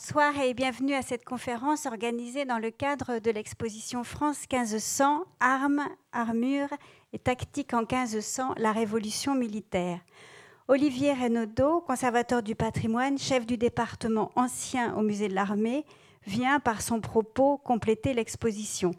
Bonsoir et bienvenue à cette conférence organisée dans le cadre de l'exposition France 1500, Armes, Armures et Tactiques en 1500, la Révolution militaire. Olivier Renaudot, conservateur du patrimoine, chef du département ancien au musée de l'armée, vient par son propos compléter l'exposition.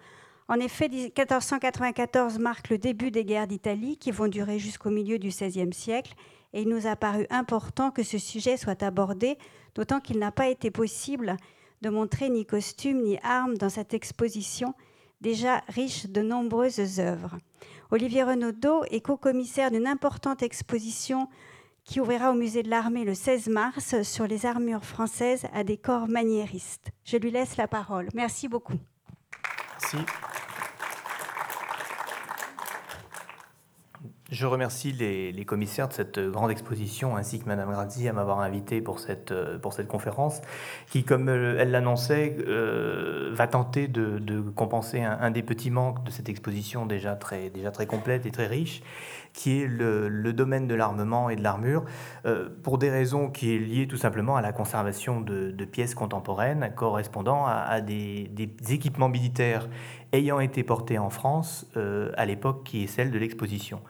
En effet, 1494 marque le début des guerres d'Italie qui vont durer jusqu'au milieu du XVIe siècle et il nous a paru important que ce sujet soit abordé, d'autant qu'il n'a pas été possible de montrer ni costumes ni armes dans cette exposition déjà riche de nombreuses œuvres. Olivier Renaudot est co-commissaire d'une importante exposition qui ouvrira au musée de l'armée le 16 mars sur les armures françaises à décor maniériste. Je lui laisse la parole. Merci beaucoup. Merci. Je remercie les, commissaires de cette grande exposition ainsi que Madame Grazzi à m'avoir invité pour cette, pour cette conférence qui, comme elle l'annonçait, euh, va tenter de, compenser un, des petits manques de cette exposition déjà très, déjà très complète et très riche qui est le, domaine de l'armement et de l'armure, euh, pour des raisons qui est liées tout simplement à la conservation de, pièces contemporaines correspondant à, des, équipements militaires ayant été portés en France euh, à l'époque qui est celle de l'exposition.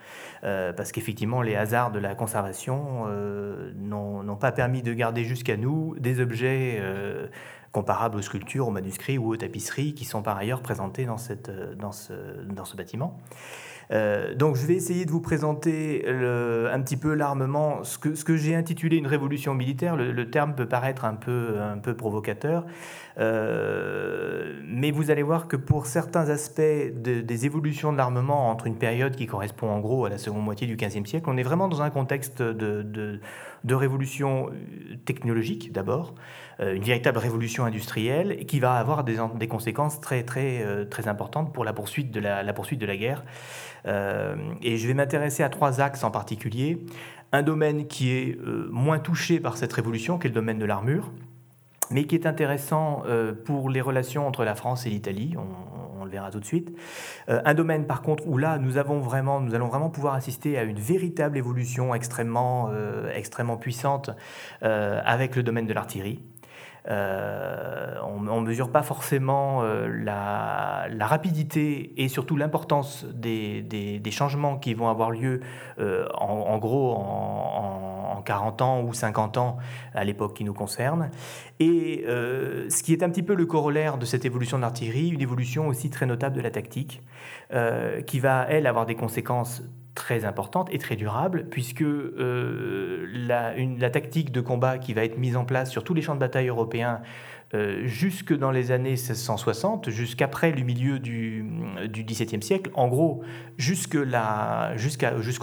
Euh, parce qu'effectivement, les hasards de la conservation n'ont pas permis de garder jusqu'à nous des objets comparables aux sculptures, aux manuscrits ou aux tapisseries qui sont par ailleurs présentés dans, cette, dans, ce, dans ce bâtiment. Euh, donc je vais essayer de vous présenter un petit peu l'armement, ce que, j'ai intitulé une révolution militaire. Le, terme peut paraître un peu, provocateur, euh, mais vous allez voir que pour certains aspects des évolutions de l'armement entre une période qui correspond en gros à la seconde moitié du XVe siècle, on est vraiment dans un contexte de, révolution technologique d'abord, euh, une véritable révolution industrielle qui va avoir des, conséquences très, très, très importantes pour la poursuite de la, poursuite de la guerre. Euh, et je vais m'intéresser à trois axes en particulier. Un domaine qui est euh, moins touché par cette révolution, qui est le domaine de l'armure, mais qui est intéressant euh, pour les relations entre la France et l'Italie. On, le verra tout de suite. un domaine, par contre, où là, nous, avons vraiment, nous allons vraiment pouvoir assister à une véritable évolution extrêmement, extrêmement puissante avec le domaine de l'artillerie. Euh, on ne mesure pas forcément euh, la, rapidité et surtout l'importance des, changements qui vont avoir lieu euh, en, gros en, 40 ans ou 50 ans à l'époque qui nous concerne. Et ce qui est un petit peu le corollaire de cette évolution de l'artillerie, une évolution aussi très notable de la tactique, qui va, elle, avoir des conséquences très importante et très durable, puisque euh, la, tactique de combat qui va être mise en place sur tous les champs de bataille européens euh, jusque dans les années 1660, jusqu'après le milieu du, XVIIe siècle, en gros jusqu'au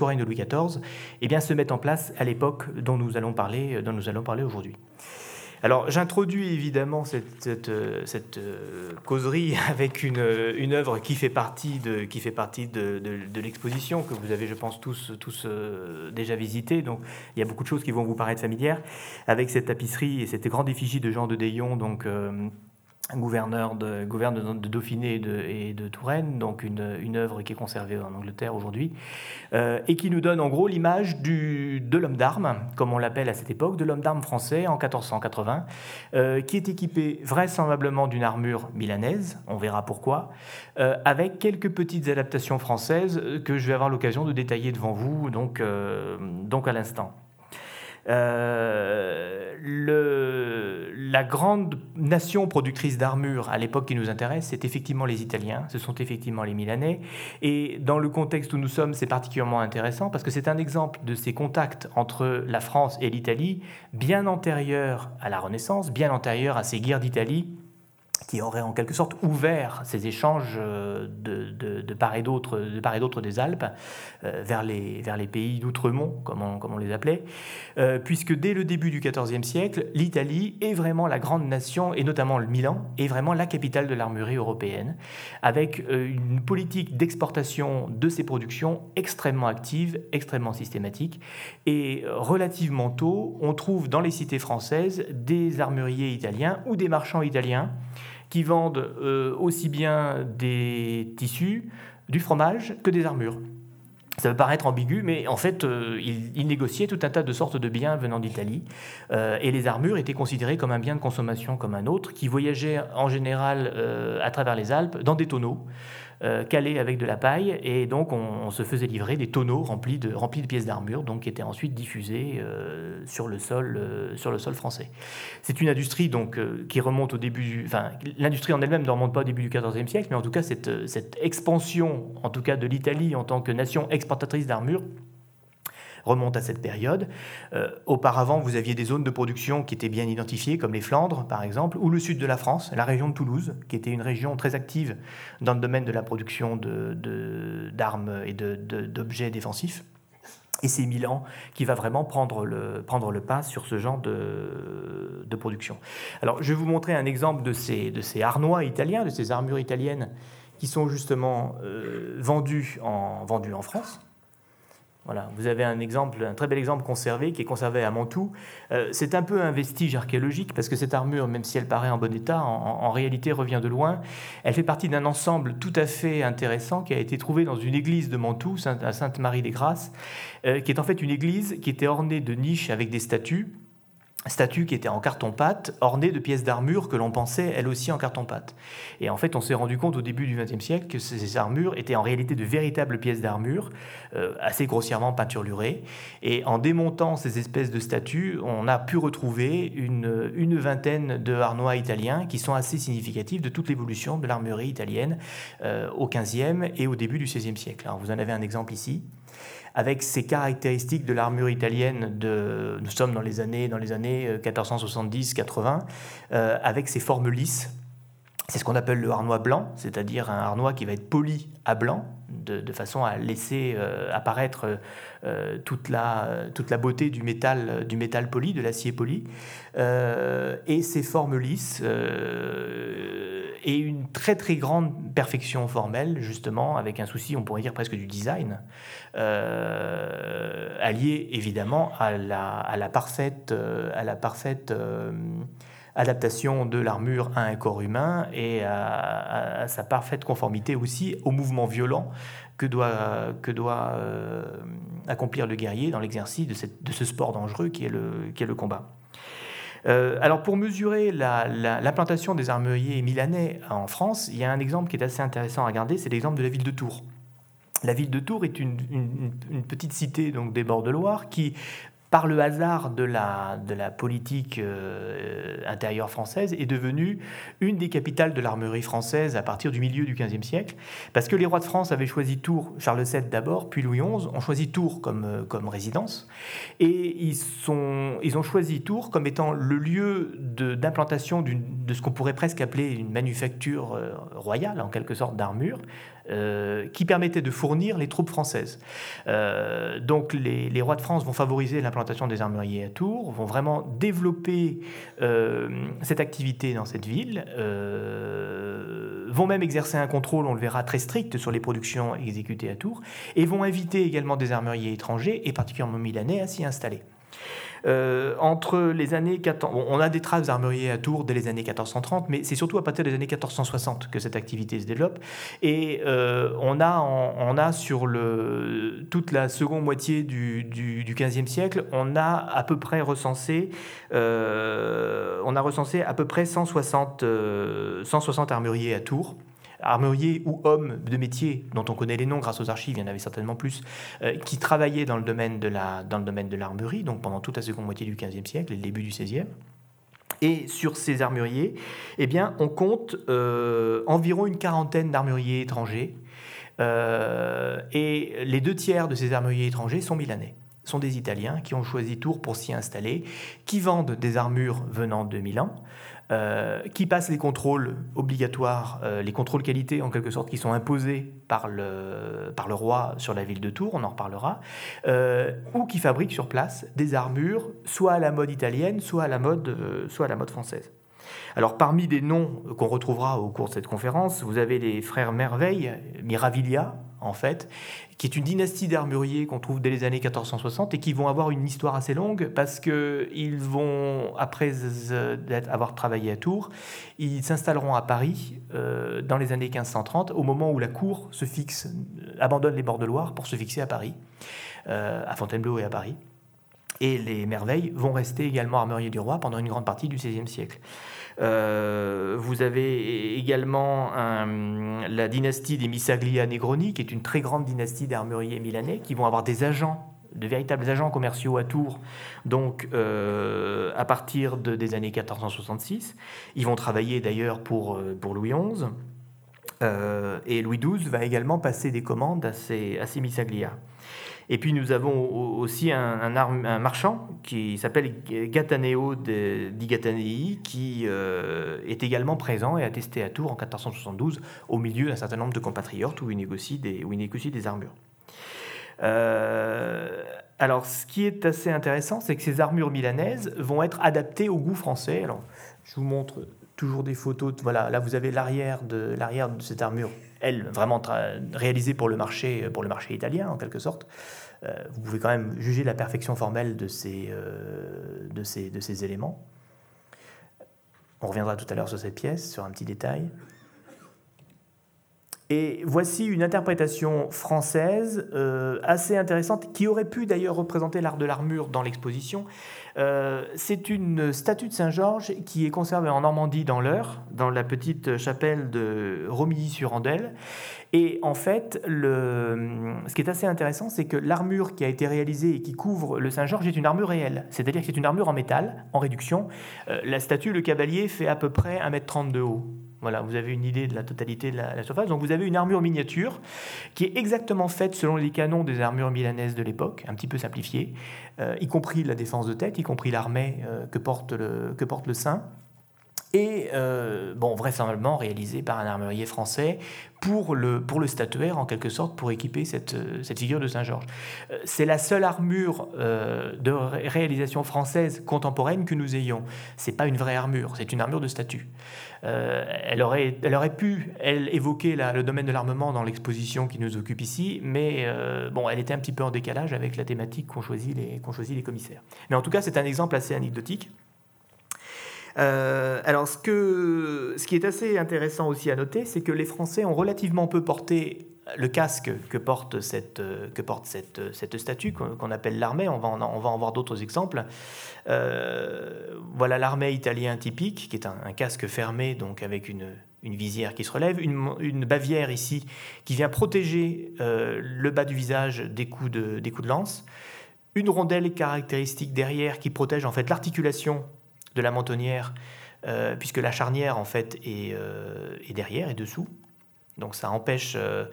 règne de Louis XIV, eh bien, se met en place à l'époque dont nous allons parler, dont nous allons parler aujourd'hui. Alors j'introduis évidemment cette, euh, euh, causerie avec une, une, œuvre qui fait partie de, qui fait partie de, l'exposition que vous avez, je pense, tous, tous euh, déjà visité. Donc il y a beaucoup de choses qui vont vous paraître familières avec cette tapisserie et cette grande effigie de Jean de Dayon. Donc gouverneur de, gouverneur de Dauphiné et de, Touraine, donc une, une, œuvre qui est conservée en Angleterre aujourd'hui, euh, et qui nous donne en gros l'image de l'homme d'armes, comme on l'appelle à cette époque, de l'homme d'armes français en 1480, euh, qui est équipé vraisemblablement d'une armure milanaise, on verra pourquoi, euh, avec quelques petites adaptations françaises que je vais avoir l'occasion de détailler devant vous donc, donc à l'instant. Euh, la grande nation productrice d'armure à l'époque qui nous intéresse, c'est effectivement les Italiens, ce sont effectivement les Milanais. Et dans le contexte où nous sommes, c'est particulièrement intéressant parce que c'est un exemple de ces contacts entre la France et l'Italie, bien antérieurs à la Renaissance, bien antérieurs à ces guerres d'Italie qui aurait en quelque sorte ouvert ces échanges euh, de, part et d'autre de part et d'autre des Alpes euh, vers, les, vers les pays d'outremont, comme on, comme on les appelait, euh, puisque dès le début du XIVe siècle, l'Italie est vraiment la grande nation, et notamment le Milan, est vraiment la capitale de l'armurerie européenne, avec une politique d'exportation de ses productions extrêmement active, extrêmement systématique, et relativement tôt, on trouve dans les cités françaises des armuriers italiens ou des marchands italiens qui vendent euh, aussi bien des tissus, du fromage que des armures. Ça peut paraître ambigu, mais en fait, euh, il, négociait tout un tas de sortes de biens venant d'Italie. Euh, et les armures étaient considérées comme un bien de consommation comme un autre, qui voyageait en général à travers les Alpes dans des tonneaux. Euh, calés avec de la paille, et donc on, se faisait livrer des tonneaux remplis de, remplis de pièces d'armure, donc qui étaient ensuite diffusées euh, sur, le sol, euh, sur le sol français. C'est une industrie donc qui remonte au début, enfin l'industrie en elle-même ne remonte pas au début du XIVe siècle, mais en tout cas cette, cette expansion, en tout cas de l'Italie en tant que nation exportatrice d'armure, remonte à cette période. Euh, auparavant, vous aviez des zones de production qui étaient bien identifiées, comme les Flandres, par exemple, ou le sud de la France, la région de Toulouse, qui était une région très active dans le domaine de la production d'armes de, et d'objets défensifs. Et c'est Milan qui va vraiment prendre le, prendre le pas sur ce genre de, de, production. Alors, je vais vous montrer un exemple de ces, de ces harnois italiens, de ces armures italiennes qui sont justement euh, vendues, en, vendues en France. Voilà, vous avez un exemple, un très bel exemple conservé qui est conservé à Mantoue. Euh, c'est un peu un vestige archéologique parce que cette armure, même si elle paraît en bon état, en, réalité revient de loin. Elle fait partie d'un ensemble tout à fait intéressant qui a été trouvé dans une église de Mantoue, à Sainte-Marie-des-Grâces, euh, qui est en fait une église qui était ornée de niches avec des statues statue qui était en carton-pâte, ornée de pièces d'armure que l'on pensait elles aussi en carton-pâte. Et en fait, on s'est rendu compte au début du XXe siècle que ces armures étaient en réalité de véritables pièces d'armure, euh, assez grossièrement peinturlurées. Et en démontant ces espèces de statues, on a pu retrouver une, une vingtaine de harnois italiens qui sont assez significatifs de toute l'évolution de l'armurerie italienne euh, au XVe et au début du XVIe siècle. Alors, vous en avez un exemple ici avec ces caractéristiques de l'armure italienne de, nous sommes dans les années, dans les années 1470-80, euh, euh, avec ces formes lisses. C'est ce qu'on appelle le harnois blanc, c'est-à-dire un harnois qui va être poli à blanc, de, façon à laisser euh, apparaître toute, la, toute la beauté du métal, du métal poli, de l'acier poli. et ces formes lisses et une très très grande perfection formelle, justement, avec un souci, on pourrait dire presque du design, euh, allié évidemment à la, à la parfaite, à la parfaite euh, adaptation de l'armure à un corps humain et à, sa parfaite conformité aussi au mouvement violent que doit, que doit euh, accomplir le guerrier dans l'exercice de, ce sport dangereux qui est le, qui est le combat. Euh, alors pour mesurer l'implantation des armuriers milanais en France, il y a un exemple qui est assez intéressant à regarder, c'est l'exemple de la ville de Tours. La ville de Tours est une, une petite cité donc des bords de Loire qui par le hasard de la, de politique euh, intérieure française, est devenue une des capitales de l'armurerie française à partir du milieu du XVe siècle, parce que les rois de France avaient choisi Tours, Charles VII d'abord, puis Louis XI, ont choisi Tours comme, euh, résidence, et ils, ont choisi Tours comme étant le lieu d'implantation de, ce qu'on pourrait presque appeler une manufacture euh, royale, en quelque sorte, d'armure, qui permettait de fournir les troupes françaises. donc les, rois de France vont favoriser l'implantation des armuriers à Tours, vont vraiment développer euh, cette activité dans cette ville, euh, vont même exercer un contrôle, on le verra, très strict sur les productions exécutées à Tours, et vont inviter également des armuriers étrangers, et particulièrement milanais, à s'y installer. Euh, entre les années 14... on a des traces d'armuriers à Tours dès les années 1430, mais c'est surtout à partir des années 1460 que cette activité se développe. Et euh, on, a on a sur le, toute la seconde moitié du, du, du 15e siècle, on a à peu près recensé, euh, on a recensé à peu près 160, 160 armuriers à Tours armuriers ou hommes de métier dont on connaît les noms grâce aux archives, il y en avait certainement plus, euh, qui travaillaient dans le domaine de la, l'armurerie, donc pendant toute la seconde moitié du XVe siècle et le début du XVIe. Et sur ces armuriers, eh bien, on compte euh, environ une quarantaine d'armuriers étrangers. Euh, et les deux tiers de ces armuriers étrangers sont milanais sont des Italiens qui ont choisi Tours pour s'y installer, qui vendent des armures venant de Milan, euh, qui passent les contrôles obligatoires, euh, les contrôles qualité en quelque sorte, qui sont imposés par le, par le roi sur la ville de Tours, on en reparlera, euh, ou qui fabriquent sur place des armures, soit à la mode italienne, soit à la mode, soit à la mode française. Alors parmi des noms qu'on retrouvera au cours de cette conférence, vous avez les frères Merveille, Miravilia en fait, qui est une dynastie d'armuriers qu'on trouve dès les années 1460 et qui vont avoir une histoire assez longue parce qu'ils vont, après avoir travaillé à Tours, ils s'installeront à Paris euh, dans les années 1530, au moment où la cour se fixe, abandonne les bords de Loire pour se fixer à Paris, euh, à Fontainebleau et à Paris. Et les merveilles vont rester également armuriers du roi pendant une grande partie du XVIe siècle. Euh, vous avez également la dynastie des Missaglia Negroni, qui est une très grande dynastie d'armuriers milanais, qui vont avoir des agents de véritables agents commerciaux à Tours, donc euh, à partir des années 1466. Ils vont travailler d'ailleurs pour, euh, Louis XI. et Louis XII va également passer des commandes à ces, à ces Missaglia. Et puis nous avons aussi un, marchand qui s'appelle Gataneo di Gatanei, qui euh, est également présent et attesté à Tours en 1472 au milieu d'un certain nombre de compatriotes où il négocie des, où il négocie des armures. Euh, alors, ce qui est assez intéressant, c'est que ces armures milanaises vont être adaptées au goût français. Alors, je vous montre toujours des photos. Voilà, là vous avez l'arrière de cette armure, elle vraiment réalisée pour le marché pour le marché italien en quelque sorte. Euh, vous pouvez quand même juger la perfection formelle de ces, euh, éléments. On reviendra tout à l'heure sur cette pièce, sur un petit détail. Et voici une interprétation française euh, assez intéressante qui aurait pu d'ailleurs représenter l'art de l'armure dans l'exposition. Euh, c'est une statue de Saint-Georges qui est conservée en Normandie dans l'Eure, dans la petite chapelle de Romilly-sur-Andelle. Et en fait, ce qui est assez intéressant, c'est que l'armure qui a été réalisée et qui couvre le Saint-Georges est une armure réelle. C'est-à-dire que c'est une armure en métal, en réduction. Euh, la statue, le cavalier, fait à peu près 1m30 de haut. Voilà, vous avez une idée de la totalité de la, surface. Donc vous avez une armure miniature qui est exactement faite selon les canons des armures milanaises de l'époque, un petit peu simplifiée, euh, y compris la défense de tête, y compris l'armée euh, que, porte le, que porte le saint et euh, bon, vraisemblablement réalisé par un armurier français pour le, pour le statuaire, en quelque sorte, pour équiper cette, cette figure de Saint-Georges. Euh, c'est la seule armure euh, de réalisation française contemporaine que nous ayons. C'est pas une vraie armure, c'est une armure de statue. elle, aurait, elle aurait pu, évoquer le domaine de l'armement dans l'exposition qui nous occupe ici, mais bon, elle était un petit peu en décalage avec la thématique qu'ont choisi, qu'ont choisi les commissaires. Mais en tout cas, c'est un exemple assez anecdotique. Euh, alors, ce, qui est assez intéressant aussi à noter, c'est que les Français ont relativement peu porté le casque que porte cette, que porte cette, cette statue qu'on appelle l'armée. On va, en, on va en voir d'autres exemples. Euh, voilà l'armée italien typique, qui est un, casque fermé, donc avec une, une visière qui se relève, une, une, bavière ici qui vient protéger euh, le bas du visage des coups de, des coups de lance, une rondelle caractéristique derrière qui protège en fait l'articulation de la mentonnière, euh, puisque la charnière en fait euh, est, derrière et dessous. Donc ça empêche euh,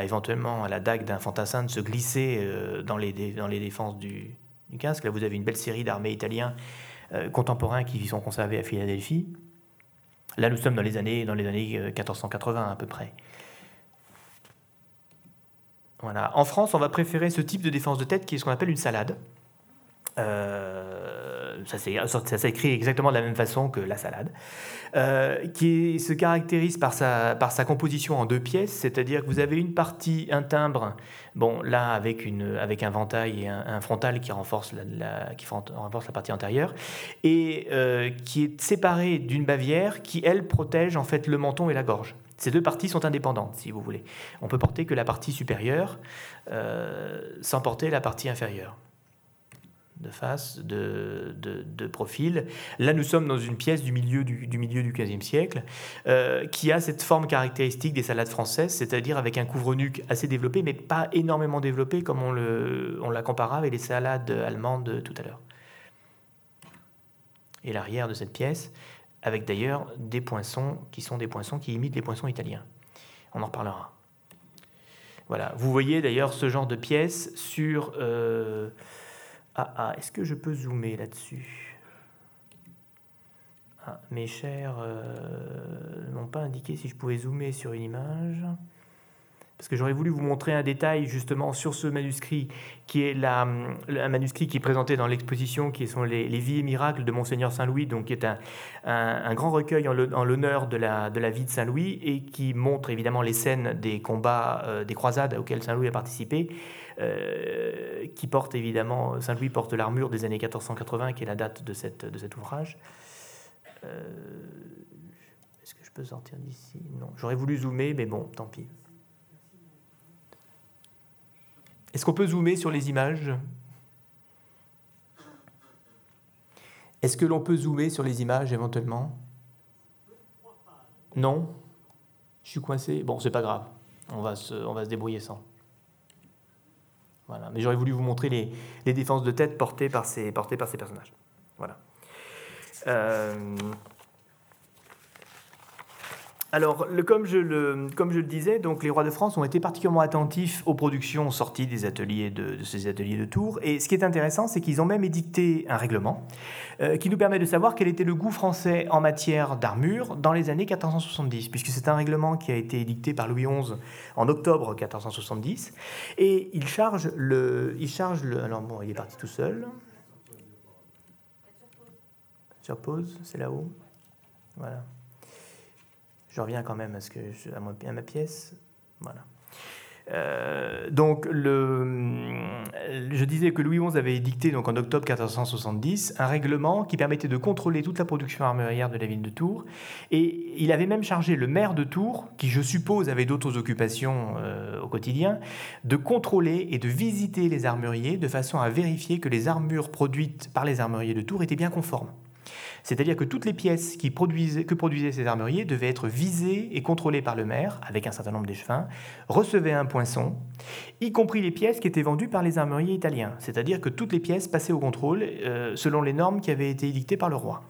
éventuellement la dague d'un fantassin de se glisser dans, les, dans les défenses du, casque. Là, vous avez une belle série d'armées italiens contemporains qui sont conservés à Philadelphie. Là, nous sommes dans les années, dans les années 1480 à peu près. Voilà. En France, on va préférer ce type de défense de tête qui est ce qu'on appelle une salade. Ça s'écrit exactement de la même façon que la salade, euh, qui se caractérise par sa, par sa composition en deux pièces, c'est-à-dire que vous avez une partie, un timbre, bon là avec, une, avec un ventail et un, frontal qui renforce la, qui renforce la partie antérieure, et euh, qui est séparé d'une bavière qui, elle, protège en fait le menton et la gorge. Ces deux parties sont indépendantes, si vous voulez. On peut porter que la partie supérieure sans porter la partie inférieure de face, de, profil. Là, nous sommes dans une pièce du milieu du, du milieu du XVe siècle euh, qui a cette forme caractéristique des salades françaises, c'est-à-dire avec un couvre-nuque assez développé, mais pas énormément développé comme on la comparera avec les salades allemandes tout à l'heure. Et l'arrière de cette pièce, avec d'ailleurs des poinçons qui sont des poinçons qui imitent les poinçons italiens. On en reparlera. Voilà. Vous voyez d'ailleurs ce genre de pièce sur... Euh, ah, ah, est-ce que je peux zoomer là-dessus? Ah, Mes chers euh, n'ont pas indiqué si je pouvais zoomer sur une image. parce que j'aurais voulu vous montrer un détail justement sur ce manuscrit, qui est la, un manuscrit qui est présenté dans l'exposition, qui sont les, Vies et miracles de Monseigneur Saint-Louis, donc qui est un, grand recueil en l'honneur de la, de la vie de Saint-Louis et qui montre évidemment les scènes des combats, euh, des croisades auxquelles Saint-Louis a participé. Euh, qui porte évidemment, Saint-Louis porte l'armure des années 1480, qui est la date de, cet ouvrage. Euh, est-ce que je peux sortir d'ici? Non, j'aurais voulu zoomer, mais bon, tant pis. Est-ce qu'on peut zoomer sur les images? Est-ce que l'on peut zoomer sur les images éventuellement? Non? Je suis coincé? Bon, c'est pas grave. On va se débrouiller sans. Voilà. Mais j'aurais voulu vous montrer les, défenses de tête portées par ces, portées par ces personnages. Voilà. Euh, alors, comme, je le, disais, donc les rois de France ont été particulièrement attentifs aux productions sorties des ateliers de, ces ateliers de Tours. Et ce qui est intéressant, c'est qu'ils ont même édicté un règlement euh, qui nous permet de savoir quel était le goût français en matière d'armure dans les années 1470, puisque c'est un règlement qui a été édicté par Louis XI en octobre 1470. Et il charge le. Il charge le alors, bon, il est parti tout seul. Sur pause, c'est là-haut. Voilà. Je reviens quand même à, ce que à, ma pièce. Voilà. Euh, donc, le, je disais que Louis XI avait édicté donc, en octobre 1470 un règlement qui permettait de contrôler toute la production armurière de la ville de Tours. Et il avait même chargé le maire de Tours, qui je suppose avait d'autres occupations euh, au quotidien, de contrôler et de visiter les armuriers de façon à vérifier que les armures produites par les armuriers de Tours étaient bien conformes. C'est-à-dire que toutes les pièces que produisaient ces armuriers devaient être visées et contrôlées par le maire, avec un certain nombre d'échevins, recevaient un poinçon, y compris les pièces qui étaient vendues par les armuriers italiens. C'est-à-dire que toutes les pièces passaient au contrôle euh, selon les normes qui avaient été édictées par le roi.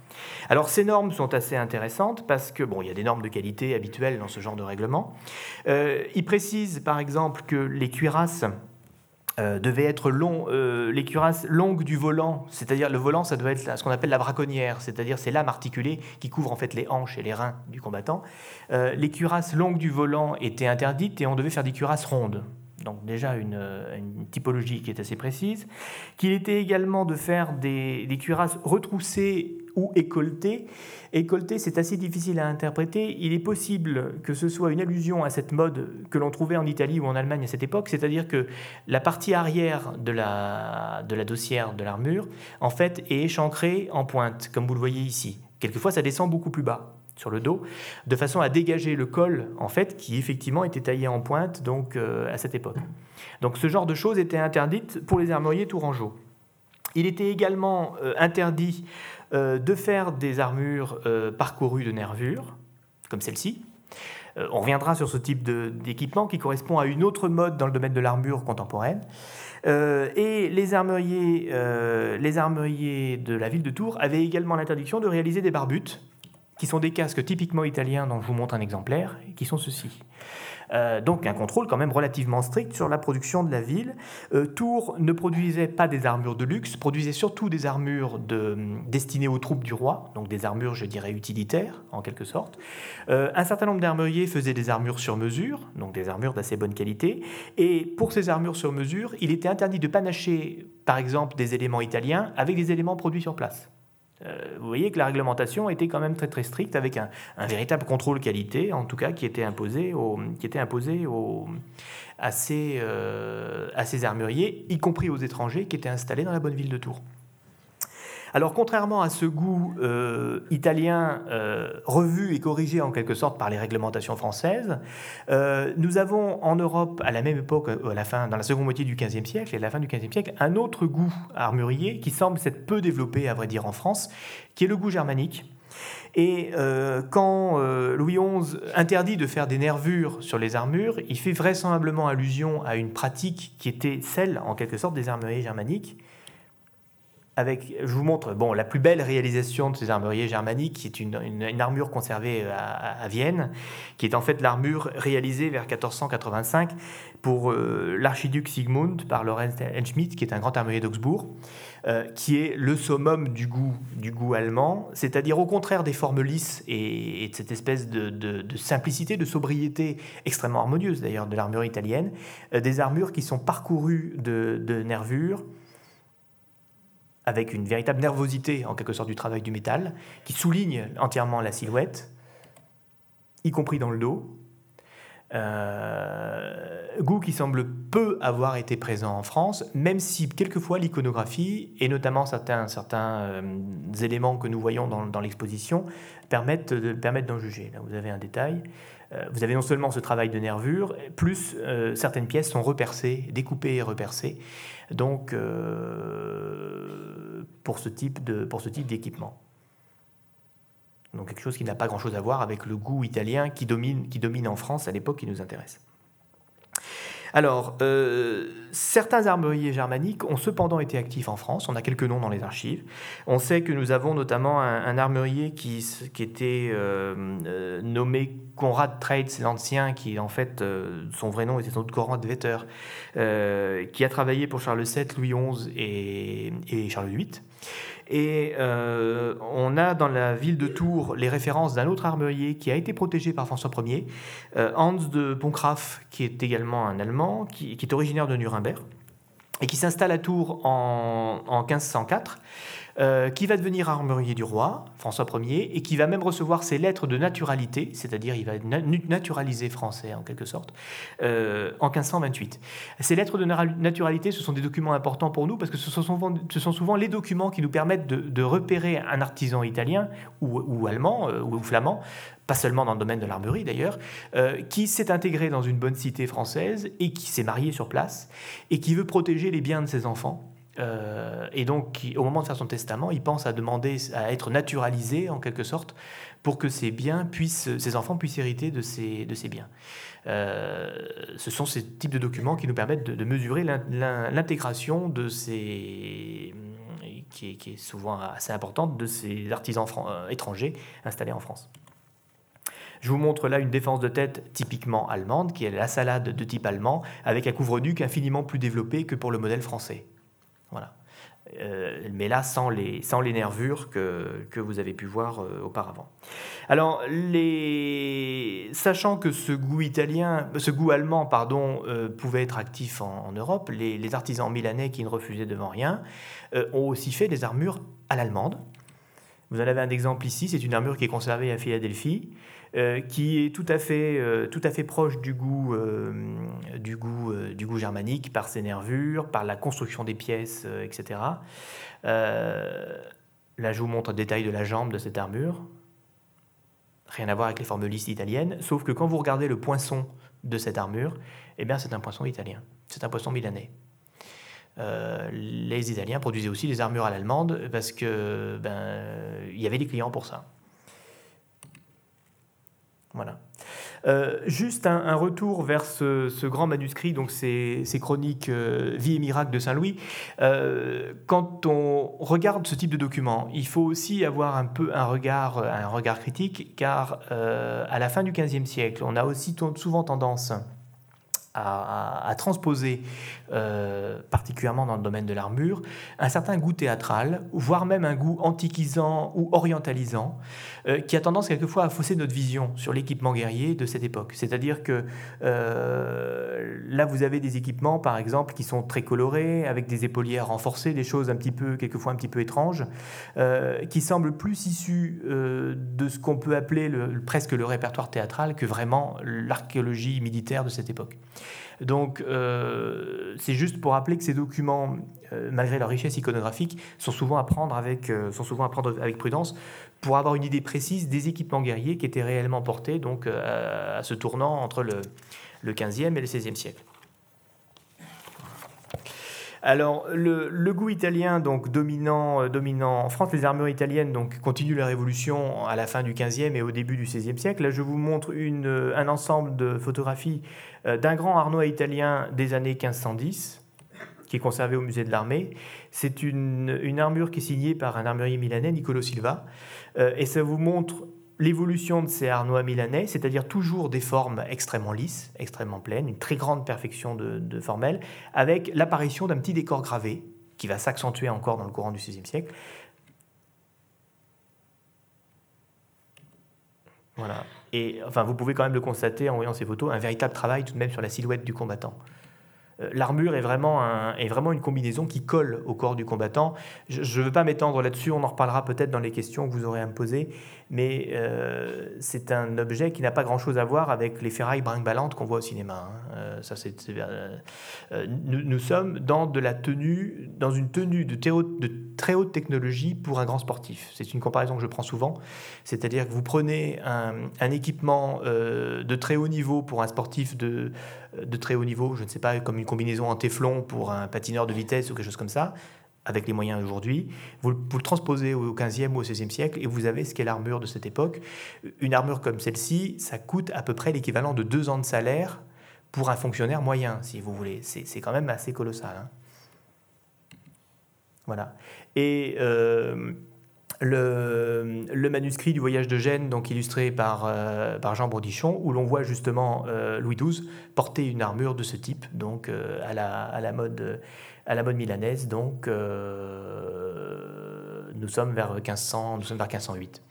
Alors ces normes sont assez intéressantes parce que, bon, il y a des normes de qualité habituelles dans ce genre de règlement. Euh, il précise par exemple que les cuirasses euh, devait être long, euh, les cuirasses longues du volant, c'est-à-dire le volant, ça doit être ce qu'on appelle la braconnière, c'est-à-dire c'est lame articulée qui couvre en fait les hanches et les reins du combattant. Euh, les cuirasses longues du volant étaient interdites et on devait faire des cuirasses rondes. Donc déjà une, typologie qui est assez précise. Qu'il était également de faire des, des cuirasses retroussées ou écoltées Écolté, c'est assez difficile à interpréter. Il est possible que ce soit une allusion à cette mode que l'on trouvait en Italie ou en Allemagne à cette époque, c'est-à-dire que la partie arrière de la, de la dossière de l'armure, en fait, est échancrée en pointe, comme vous le voyez ici. Quelquefois, ça descend beaucoup plus bas sur le dos, de façon à dégager le col, en fait, qui effectivement était taillé en pointe donc, euh, à cette époque. Donc ce genre de choses était interdite pour les armuriers tourangeaux. Il était également euh, interdit euh, de faire des armures euh, parcourues de nervures, comme celle-ci. On reviendra sur ce type d'équipement qui correspond à une autre mode dans le domaine de l'armure contemporaine. et les armuriers, de la ville de Tours avaient également l'interdiction de réaliser des barbutes, qui sont des casques typiquement italiens dont je vous montre un exemplaire, qui sont ceux-ci. Euh, donc un contrôle quand même relativement strict sur la production de la ville. Euh, Tours ne produisait pas des armures de luxe, produisait surtout des armures destinées aux troupes du roi, donc des armures, je dirais, utilitaires en quelque sorte. Euh, un certain nombre d'armuriers faisaient des armures sur mesure, donc des armures d'assez bonne qualité. Et pour ces armures sur mesure, il était interdit de panacher, par exemple, des éléments italiens avec des éléments produits sur place. Euh, vous voyez que la réglementation était quand même très très stricte avec un, véritable contrôle qualité, en tout cas, qui était imposé, qui était imposé à, ces, euh, à ces armuriers, y compris aux étrangers qui étaient installés dans la bonne ville de Tours. Alors contrairement à ce goût euh, italien euh, revu et corrigé en quelque sorte par les réglementations françaises, euh, nous avons en Europe à la même époque, à la fin, dans la seconde moitié du XVe siècle et à la fin du XVe siècle, un autre goût armurier qui semble s'être peu développé à vrai dire en France, qui est le goût germanique. Et quand Louis XI interdit de faire des nervures sur les armures, il fait vraisemblablement allusion à une pratique qui était celle, en quelque sorte, des armuriers germaniques, avec, je vous montre bon, la plus belle réalisation de ces armuriers germaniques, qui est une, armure conservée à, Vienne, qui est en fait l'armure réalisée vers 1485 pour euh, l'archiduc Sigmund par Lorenz Henschmidt, qui est un grand armurier d'Augsbourg, euh, qui est le summum du goût, du goût allemand, c'est-à-dire au contraire des formes lisses et, de cette espèce de, simplicité, de sobriété extrêmement harmonieuse d'ailleurs de l'armure italienne, euh, des armures qui sont parcourues de nervures, avec une véritable nervosité, en quelque sorte, du travail du métal, qui souligne entièrement la silhouette, y compris dans le dos. Euh, goût qui semble peu avoir été présent en France, même si quelquefois l'iconographie, et notamment certains, certains euh, éléments que nous voyons dans, dans l'exposition, permettent, de, permettent d'en juger. Là, vous avez un détail. Euh, vous avez non seulement ce travail de nervure, plus certaines pièces sont repercées, découpées et repercées, donc euh, pour ce type d'équipement. Donc quelque chose qui n'a pas grand-chose à voir avec le goût italien qui domine, qui domine en France à l'époque qui nous intéresse. Alors, euh, certains armuriers germaniques ont cependant été actifs en France. On a quelques noms dans les archives. On sait que nous avons notamment un, armurier qui, était euh, euh, nommé Conrad Trades l'Ancien, qui en fait, son vrai nom était sans Conrad Vetter, qui a travaillé pour Charles VII, Louis XI et, et Charles VIII. Et euh, on a dans la ville de Tours les références d'un autre armurier qui a été protégé par François Ier, euh, Hans de Poncraff, qui est également un Allemand, qui, qui est originaire de Nuremberg, et qui s'installe à Tours en, en 1504 euh, qui va devenir armurier du roi, François Ier, et qui va même recevoir ses lettres de naturalité, c'est-à-dire il va naturaliser français en quelque sorte, euh, en 1528. Ces lettres de naturalité, ce sont des documents importants pour nous parce que ce sont souvent, les documents qui nous permettent de, repérer un artisan italien ou, allemand euh, ou flamand pas seulement dans le domaine de l'armerie d'ailleurs, qui s'est intégré dans une bonne cité française et qui s'est marié sur place et qui veut protéger les biens de ses enfants euh, et donc, au moment de faire son testament, il pense à demander à être naturalisé en quelque sorte pour que ses biens puissent, ses enfants puissent hériter de ses, de ses biens. Euh, ce sont ces types de documents qui nous permettent de, mesurer l'intégration de ces qui est, qui est, souvent assez importante de ces artisans euh, étrangers installés en France. Je vous montre là une défense de tête typiquement allemande, qui est la salade de type allemand, avec un couvre-nuque infiniment plus développé que pour le modèle français. Voilà. Euh, mais là, sans les, sans les nervures que, que vous avez pu voir euh, auparavant. Alors, les... sachant que ce goût italien, ce goût allemand, pardon, euh, pouvait être actif en, Europe, les, les, artisans milanais qui ne refusaient devant rien ont aussi fait des armures à l'allemande. Vous en avez un exemple ici, c'est une armure qui est conservée à Philadelphie. Euh, qui est tout à fait, euh, tout à fait proche du goût, euh, du, goût, du goût germanique par ses nervures, par la construction des pièces, etc. là, je vous montre le détail de la jambe de cette armure. Rien à voir avec les formes listes italiennes, sauf que quand vous regardez le poinçon de cette armure, eh bien, c'est un poinçon italien, c'est un poinçon milanais. les Italiens produisaient aussi des armures à l'allemande parce que ben, il y avait des clients pour ça. Voilà. Euh, juste un, retour vers ce, grand manuscrit, donc ces, chroniques euh, Vie et miracle de Saint-Louis. Euh, quand on regarde ce type de document, il faut aussi avoir un peu un regard, un regard critique, car à la fin du XVe siècle, on a aussi souvent tendance à, transposer, euh, particulièrement dans le domaine de l'armure, un certain goût théâtral, voire même un goût antiquisant ou orientalisant, euh, qui a tendance quelquefois à fausser notre vision sur l'équipement guerrier de cette époque. C'est-à-dire que euh, là, vous avez des équipements, par exemple, qui sont très colorés, avec des épaulières renforcées, des choses un petit peu, quelquefois un petit peu étranges, qui semblent plus issus de ce qu'on peut appeler le, presque le répertoire théâtral que vraiment l'archéologie militaire de cette époque. Donc, euh, c'est juste pour rappeler que ces documents, euh, malgré leur richesse iconographique, sont souvent à prendre avec, euh, souvent à prendre avec prudence pour avoir une idée précise des équipements guerriers qui étaient réellement portés donc, à, ce tournant entre le, le 15e et le 16e siècle. Alors, le, goût italien, donc dominant, dominant en France, les armures italiennes donc, continuent la révolution à la fin du 15e et au début du 16e siècle. Je vous montre une, un ensemble de photographies d'un grand Arnois italien des années 1510 qui est conservée au musée de l'armée. C'est une, une, armure qui est signée par un armurier milanais, Nicolo Silva, et ça vous montre l'évolution de ces harnois milanais, c'est-à-dire toujours des formes extrêmement lisses, extrêmement pleines, une très grande perfection de, formelle, avec l'apparition d'un petit décor gravé qui va s'accentuer encore dans le courant du XVIe siècle. Voilà. Et enfin, vous pouvez quand même le constater en voyant ces photos, un véritable travail tout de même sur la silhouette du combattant. Euh, l'armure est, est vraiment une combinaison qui colle au corps du combattant. Je ne veux pas m'étendre là-dessus, on en reparlera peut-être dans les questions que vous aurez à me poser, mais euh, c'est un objet qui n'a pas grand-chose à voir avec les ferrailles brinque-ballantes qu'on voit au cinéma. Hein. Euh, ça, c'est, nous, sommes dans, de la tenue, dans une tenue de, de très haute technologie pour un grand sportif. C'est une comparaison que je prends souvent, c'est-à-dire que vous prenez un, un équipement de très haut niveau pour un sportif de de très haut niveau, je ne sais pas, comme une combinaison en téflon pour un patineur de vitesse ou quelque chose comme ça, avec les moyens d'aujourd'hui, vous, le transposez au 15e ou au 16e siècle et vous avez ce qu'est l'armure de cette époque. Une armure comme celle-ci, ça coûte à peu près l'équivalent de deux ans de salaire pour un fonctionnaire moyen, si vous voulez. C'est quand même assez colossal. Hein. Voilà. Et euh, le, manuscrit du voyage de Gênes, donc illustré par, euh, par Jean Brodichon, où l'on voit justement euh, Louis XII porter une armure de ce type, donc à, la, à, la mode, à la mode milanaise. Donc nous sommes vers 1500, nous sommes vers 1508.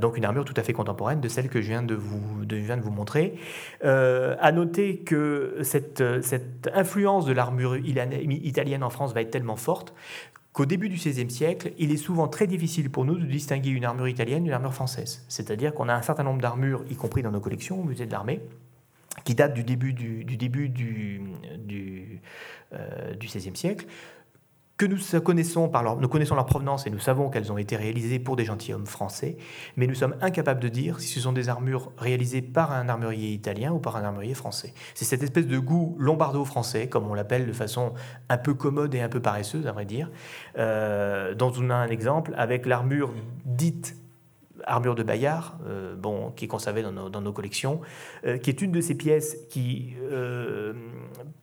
donc une armure tout à fait contemporaine de celle que je viens de vous, montrer. à noter que cette, cette influence de l'armure italienne en France va être tellement forte qu'au début du XVIe siècle, il est souvent très difficile pour nous de distinguer une armure italienne d'une armure française. C'est-à-dire qu'on a un certain nombre d'armures, y compris dans nos collections au musée de l'armée, qui datent du début du, du, euh, XVIe siècle, que nous connaissons, par leur, nous connaissons leur provenance et nous savons qu'elles ont été réalisées pour des gentilshommes français, mais nous sommes incapables de dire si ce sont des armures réalisées par un armurier italien ou par un armurier français. C'est cette espèce de goût lombardo-français, comme on l'appelle de façon un peu commode et un peu paresseuse, à vrai dire, euh, dont on a un exemple avec l'armure dite armure de Bayard, euh, bon, qui est conservée dans nos, collections, euh, qui est une de ces pièces qui euh,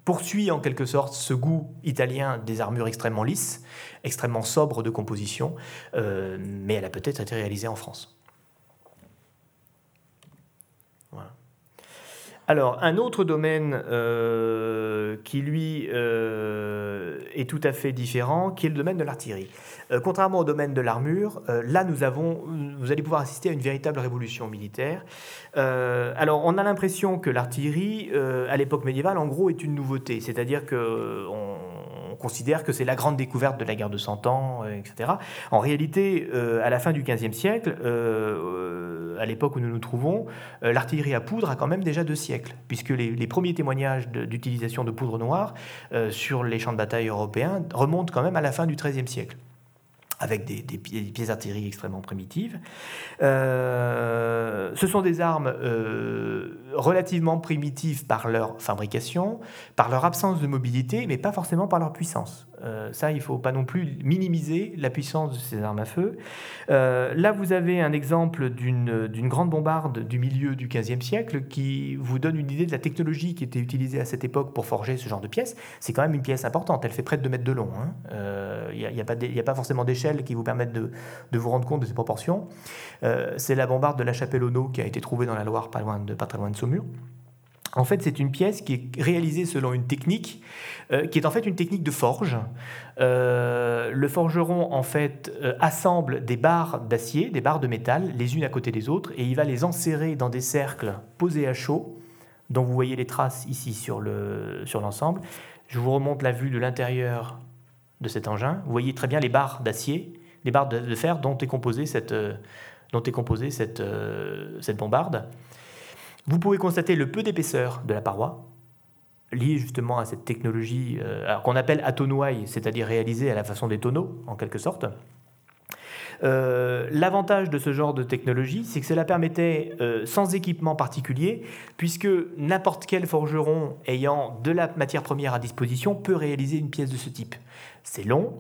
poursuit en quelque sorte ce goût italien des armures extrêmement lisses, extrêmement sobres de composition, mais elle a peut-être été réalisée en France. Alors, un autre domaine qui, lui, est tout à fait différent, qui est le domaine de l'artillerie. Euh, contrairement au domaine de l'armure, euh, là, nous avons, vous allez pouvoir assister à une véritable révolution militaire. Euh, alors, on a l'impression que l'artillerie, à l'époque médiévale, en gros, est une nouveauté. C'est-à-dire qu'on on considère que c'est la grande découverte de la guerre de Cent Ans, etc. En réalité, à la fin du XVe siècle, à l'époque où nous nous trouvons, l'artillerie à poudre a quand même déjà deux siècles, puisque les premiers témoignages d'utilisation de, poudre noire sur les champs de bataille européens remontent quand même à la fin du XIIIe siècle avec des, pièces d'artillerie extrêmement primitives. Euh, ce sont des armes euh, relativement primitives par leur fabrication, par leur absence de mobilité, mais pas forcément par leur puissance. Euh, ça, il ne faut pas non plus minimiser la puissance de ces armes à feu. là, vous avez un exemple d'une grande bombarde du milieu du XVe siècle qui vous donne une idée de la technologie qui était utilisée à cette époque pour forger ce genre de pièce. C'est quand même une pièce importante, elle fait près de 2 mètres de long. Il hein. n'y a, a, pas forcément d'échelle qui vous permettent de, vous rendre compte de ces proportions. C'est la bombarde de la Chapelle Ono qui a été trouvée dans la Loire, pas très loin de Saumur. En fait, c'est une pièce qui est réalisée selon une technique euh, qui est en fait une technique de forge. Euh, le forgeron, en fait, euh, assemble des barres d'acier, des barres de métal, les unes à côté des autres, et il va les enserrer dans des cercles posés à chaud, dont vous voyez les traces ici sur l'ensemble. Sur Je vous remonte la vue de l'intérieur de cet engin. Vous voyez très bien les barres d'acier, les barres de, fer dont est composée cette, dont est composée cette, cette bombarde. Vous pouvez constater le peu d'épaisseur de la paroi, lié justement à cette technologie euh, qu'on appelle atonouaille, c'est-à-dire réalisée à la façon des tonneaux, en quelque sorte. Euh, l'avantage de ce genre de technologie, c'est que cela permettait, euh, sans équipement particulier, puisque n'importe quel forgeron ayant de la matière première à disposition peut réaliser une pièce de ce type. c'est long.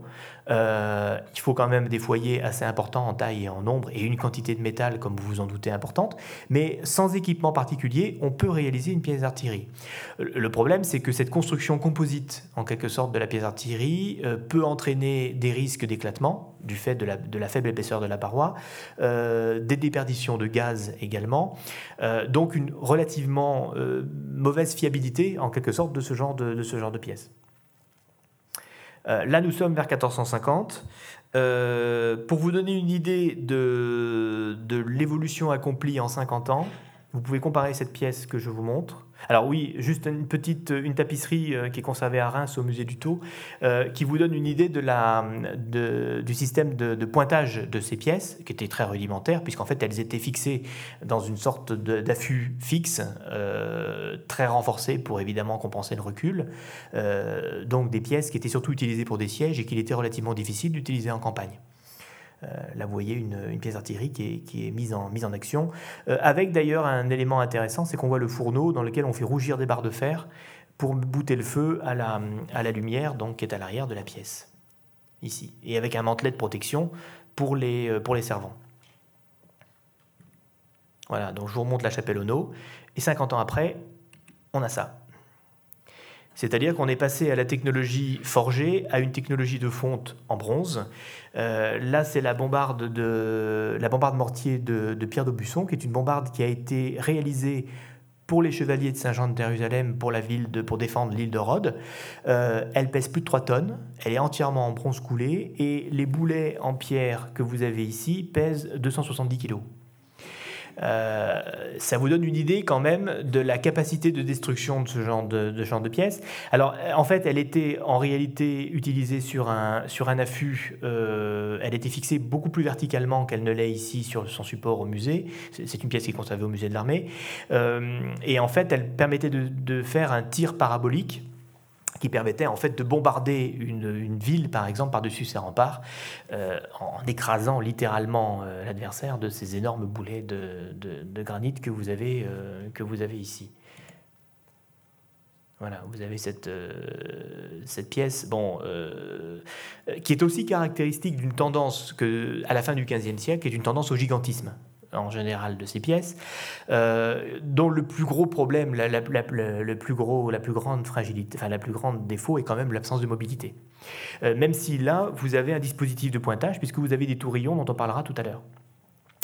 Euh, il faut quand même des foyers assez importants en taille et en nombre et une quantité de métal, comme vous vous en doutez, importante. Mais sans équipement particulier, on peut réaliser une pièce d'artillerie. Le problème, c'est que cette construction composite, en quelque sorte, de la pièce d'artillerie euh, peut entraîner des risques d'éclatement du fait de la, faible épaisseur de la paroi, euh, des déperditions de gaz également, donc une relativement mauvaise fiabilité, en quelque sorte, de ce genre de, de, ce genre de pièces. Euh, là, nous sommes vers 1450. Euh, pour vous donner une idée de, de l'évolution accomplie en 50 ans, vous pouvez comparer cette pièce que je vous montre alors oui, juste une petite une tapisserie euh, qui est conservée à Reims au musée du Taux, euh, qui vous donne une idée de la, du système de, pointage de ces pièces, qui était très rudimentaire, puisqu'en fait elles étaient fixées dans une sorte d'affût fixe, euh, très renforcé pour évidemment compenser le recul. donc des pièces qui étaient surtout utilisées pour des sièges et qu'il était relativement difficile d'utiliser en campagne. Euh, là, vous voyez une, pièce d'artillerie qui est, mise, en, action, euh, avec d'ailleurs un élément intéressant, c'est qu'on voit le fourneau dans lequel on fait rougir des barres de fer pour bouter le feu à la, lumière, donc qui est à l'arrière de la pièce, ici, et avec un mantelet de protection pour les, euh, servants. Voilà, donc je vous remonte la chapelle au et 50 ans après, on a ça. C'est-à-dire qu'on est passé à la technologie forgée à une technologie de fonte en bronze. Euh, là, c'est la bombarde, de, la bombarde mortier de, Pierre d'Aubusson, qui est une bombarde qui a été réalisée pour les chevaliers de Saint-Jean de Jérusalem pour, la ville de, pour défendre l'île de Rhodes. Euh, elle pèse plus de 3 tonnes, elle est entièrement en bronze coulé et les boulets en pierre que vous avez ici pèsent 270 kg. Euh, ça vous donne une idée quand même de la capacité de destruction de ce genre de, genre de pièces. Alors, en fait, elle était en réalité utilisée sur un, sur un affût. Euh, elle était fixée beaucoup plus verticalement qu'elle ne l'est ici sur son support au musée. C'est une pièce qui est conservée au musée de l'armée. Euh, et en fait, elle permettait de, de faire un tir parabolique qui permettait en fait de bombarder une, ville, par exemple, par-dessus ses remparts, euh, en écrasant littéralement euh, l'adversaire de ces énormes boulets de, de, granit que vous avez, euh, que vous avez ici. Voilà, vous avez cette, cette pièce, bon, qui est aussi caractéristique d'une tendance que, à la fin du XVe siècle, est une tendance au gigantisme en général de ces pièces, euh, dont le plus gros problème, la, le plus gros, la plus grande fragilité, enfin la plus grande défaut est quand même l'absence de mobilité. Euh, même si là, vous avez un dispositif de pointage, puisque vous avez des tourillons dont on parlera tout à l'heure.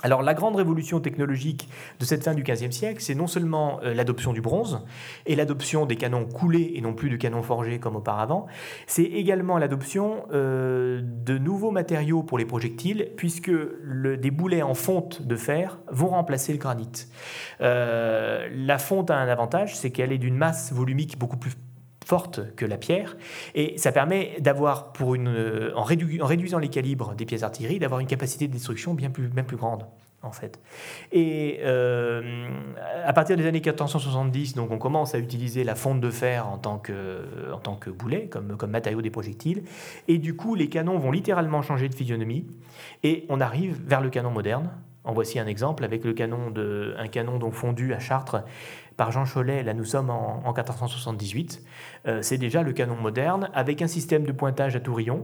Alors la grande révolution technologique de cette fin du XVe siècle, c'est non seulement euh, l'adoption du bronze et l'adoption des canons coulés et non plus de canons forgés comme auparavant, c'est également l'adoption euh, de nouveaux matériaux pour les projectiles, puisque des boulets en fonte de fer vont remplacer le granit. Euh, la fonte a un avantage, c'est qu'elle est d'une masse volumique beaucoup plus forte que la pierre, et ça permet d'avoir, pour une, en, réduisant les calibres des pièces d'artillerie, d'avoir une capacité de destruction bien plus, bien plus grande. En fait. Et euh, à partir des années 1470, donc on commence à utiliser la fonte de fer en tant que, en tant que boulet, comme, comme matériau des projectiles. Et du coup, les canons vont littéralement changer de physionomie. Et on arrive vers le canon moderne. En voici un exemple avec le canon de, un canon donc fondu à Chartres par Jean Cholet, là nous sommes en, 1478, euh, c'est déjà le canon moderne avec un système de pointage à tourillon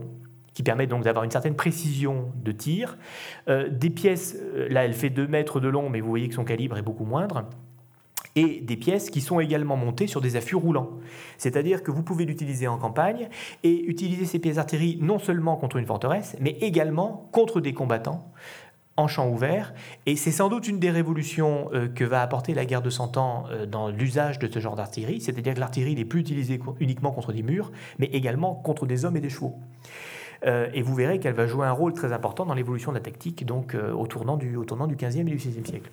qui permet donc d'avoir une certaine précision de tir. Euh, des pièces, euh, là elle fait 2 mètres de long, mais vous voyez que son calibre est beaucoup moindre. Et des pièces qui sont également montées sur des affûts roulants. C'est-à-dire que vous pouvez l'utiliser en campagne et utiliser ces pièces d'artillerie non seulement contre une forteresse, mais également contre des combattants en champ ouvert. Et c'est sans doute une des révolutions euh, que va apporter la guerre de Cent Ans euh, dans l'usage de ce genre d'artillerie, c'est-à-dire que l'artillerie n'est plus utilisée uniquement contre des murs, mais également contre des hommes et des chevaux. Euh, et vous verrez qu'elle va jouer un rôle très important dans l'évolution de la tactique donc, au, tournant du, au tournant du 15e et du 16e siècle.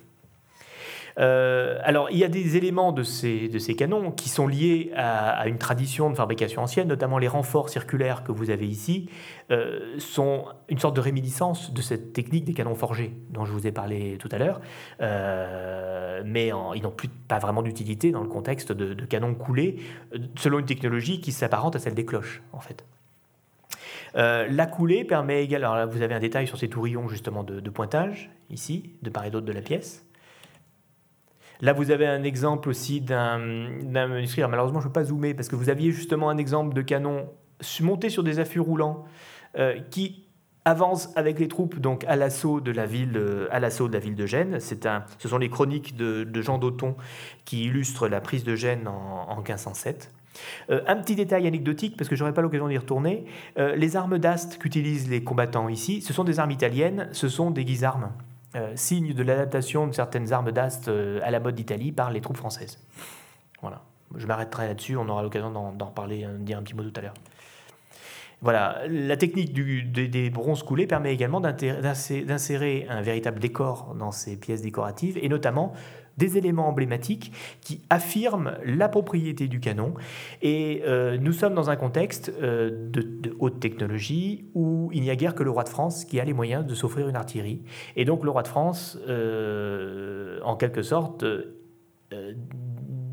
Euh, alors, il y a des éléments de ces, canons qui sont liés à, une tradition de fabrication ancienne, notamment les renforts circulaires que vous avez ici, euh, sont une sorte de réminiscence de cette technique des canons forgés dont je vous ai parlé tout à l'heure, euh, mais ils n'ont plus pas vraiment d'utilité dans le contexte de, canons coulés, selon une technologie qui s'apparente à celle des cloches, en fait. la coulée permet également, alors là, vous avez un détail sur ces tourillons justement de pointage, ici, de part et d'autre de la pièce. Là, vous avez un exemple aussi d'un manuscrit. malheureusement, je ne peux pas zoomer parce que vous aviez justement un exemple de canon montés sur des affûts roulants, qui avance avec les troupes donc à l'assaut de la ville, euh, à l'assaut de la ville de Gênes. C'est un, ce sont les chroniques de, Jean d'Auton qui illustrent la prise de Gênes en, 1507. Euh, un petit détail anecdotique, parce que j'aurais pas l'occasion d'y retourner. Euh, les armes d'ast qu'utilisent les combattants ici, ce sont des armes italiennes, ce sont des guisarmes, signe de l'adaptation de certaines armes d'ast à la mode d'Italie par les troupes françaises. Voilà. Je m'arrêterai là-dessus, on aura l'occasion d'en, reparler, de dire un petit mot tout à l'heure. Voilà, la technique des, bronzes coulés permet également d'insérer un véritable décor dans ces pièces décoratives et notamment des éléments emblématiques qui affirment la propriété du canon. Et euh, nous sommes dans un contexte euh, de, haute technologie où il n'y a guère que le roi de France qui a les moyens de s'offrir une artillerie. Et donc le roi de France, euh, en quelque sorte,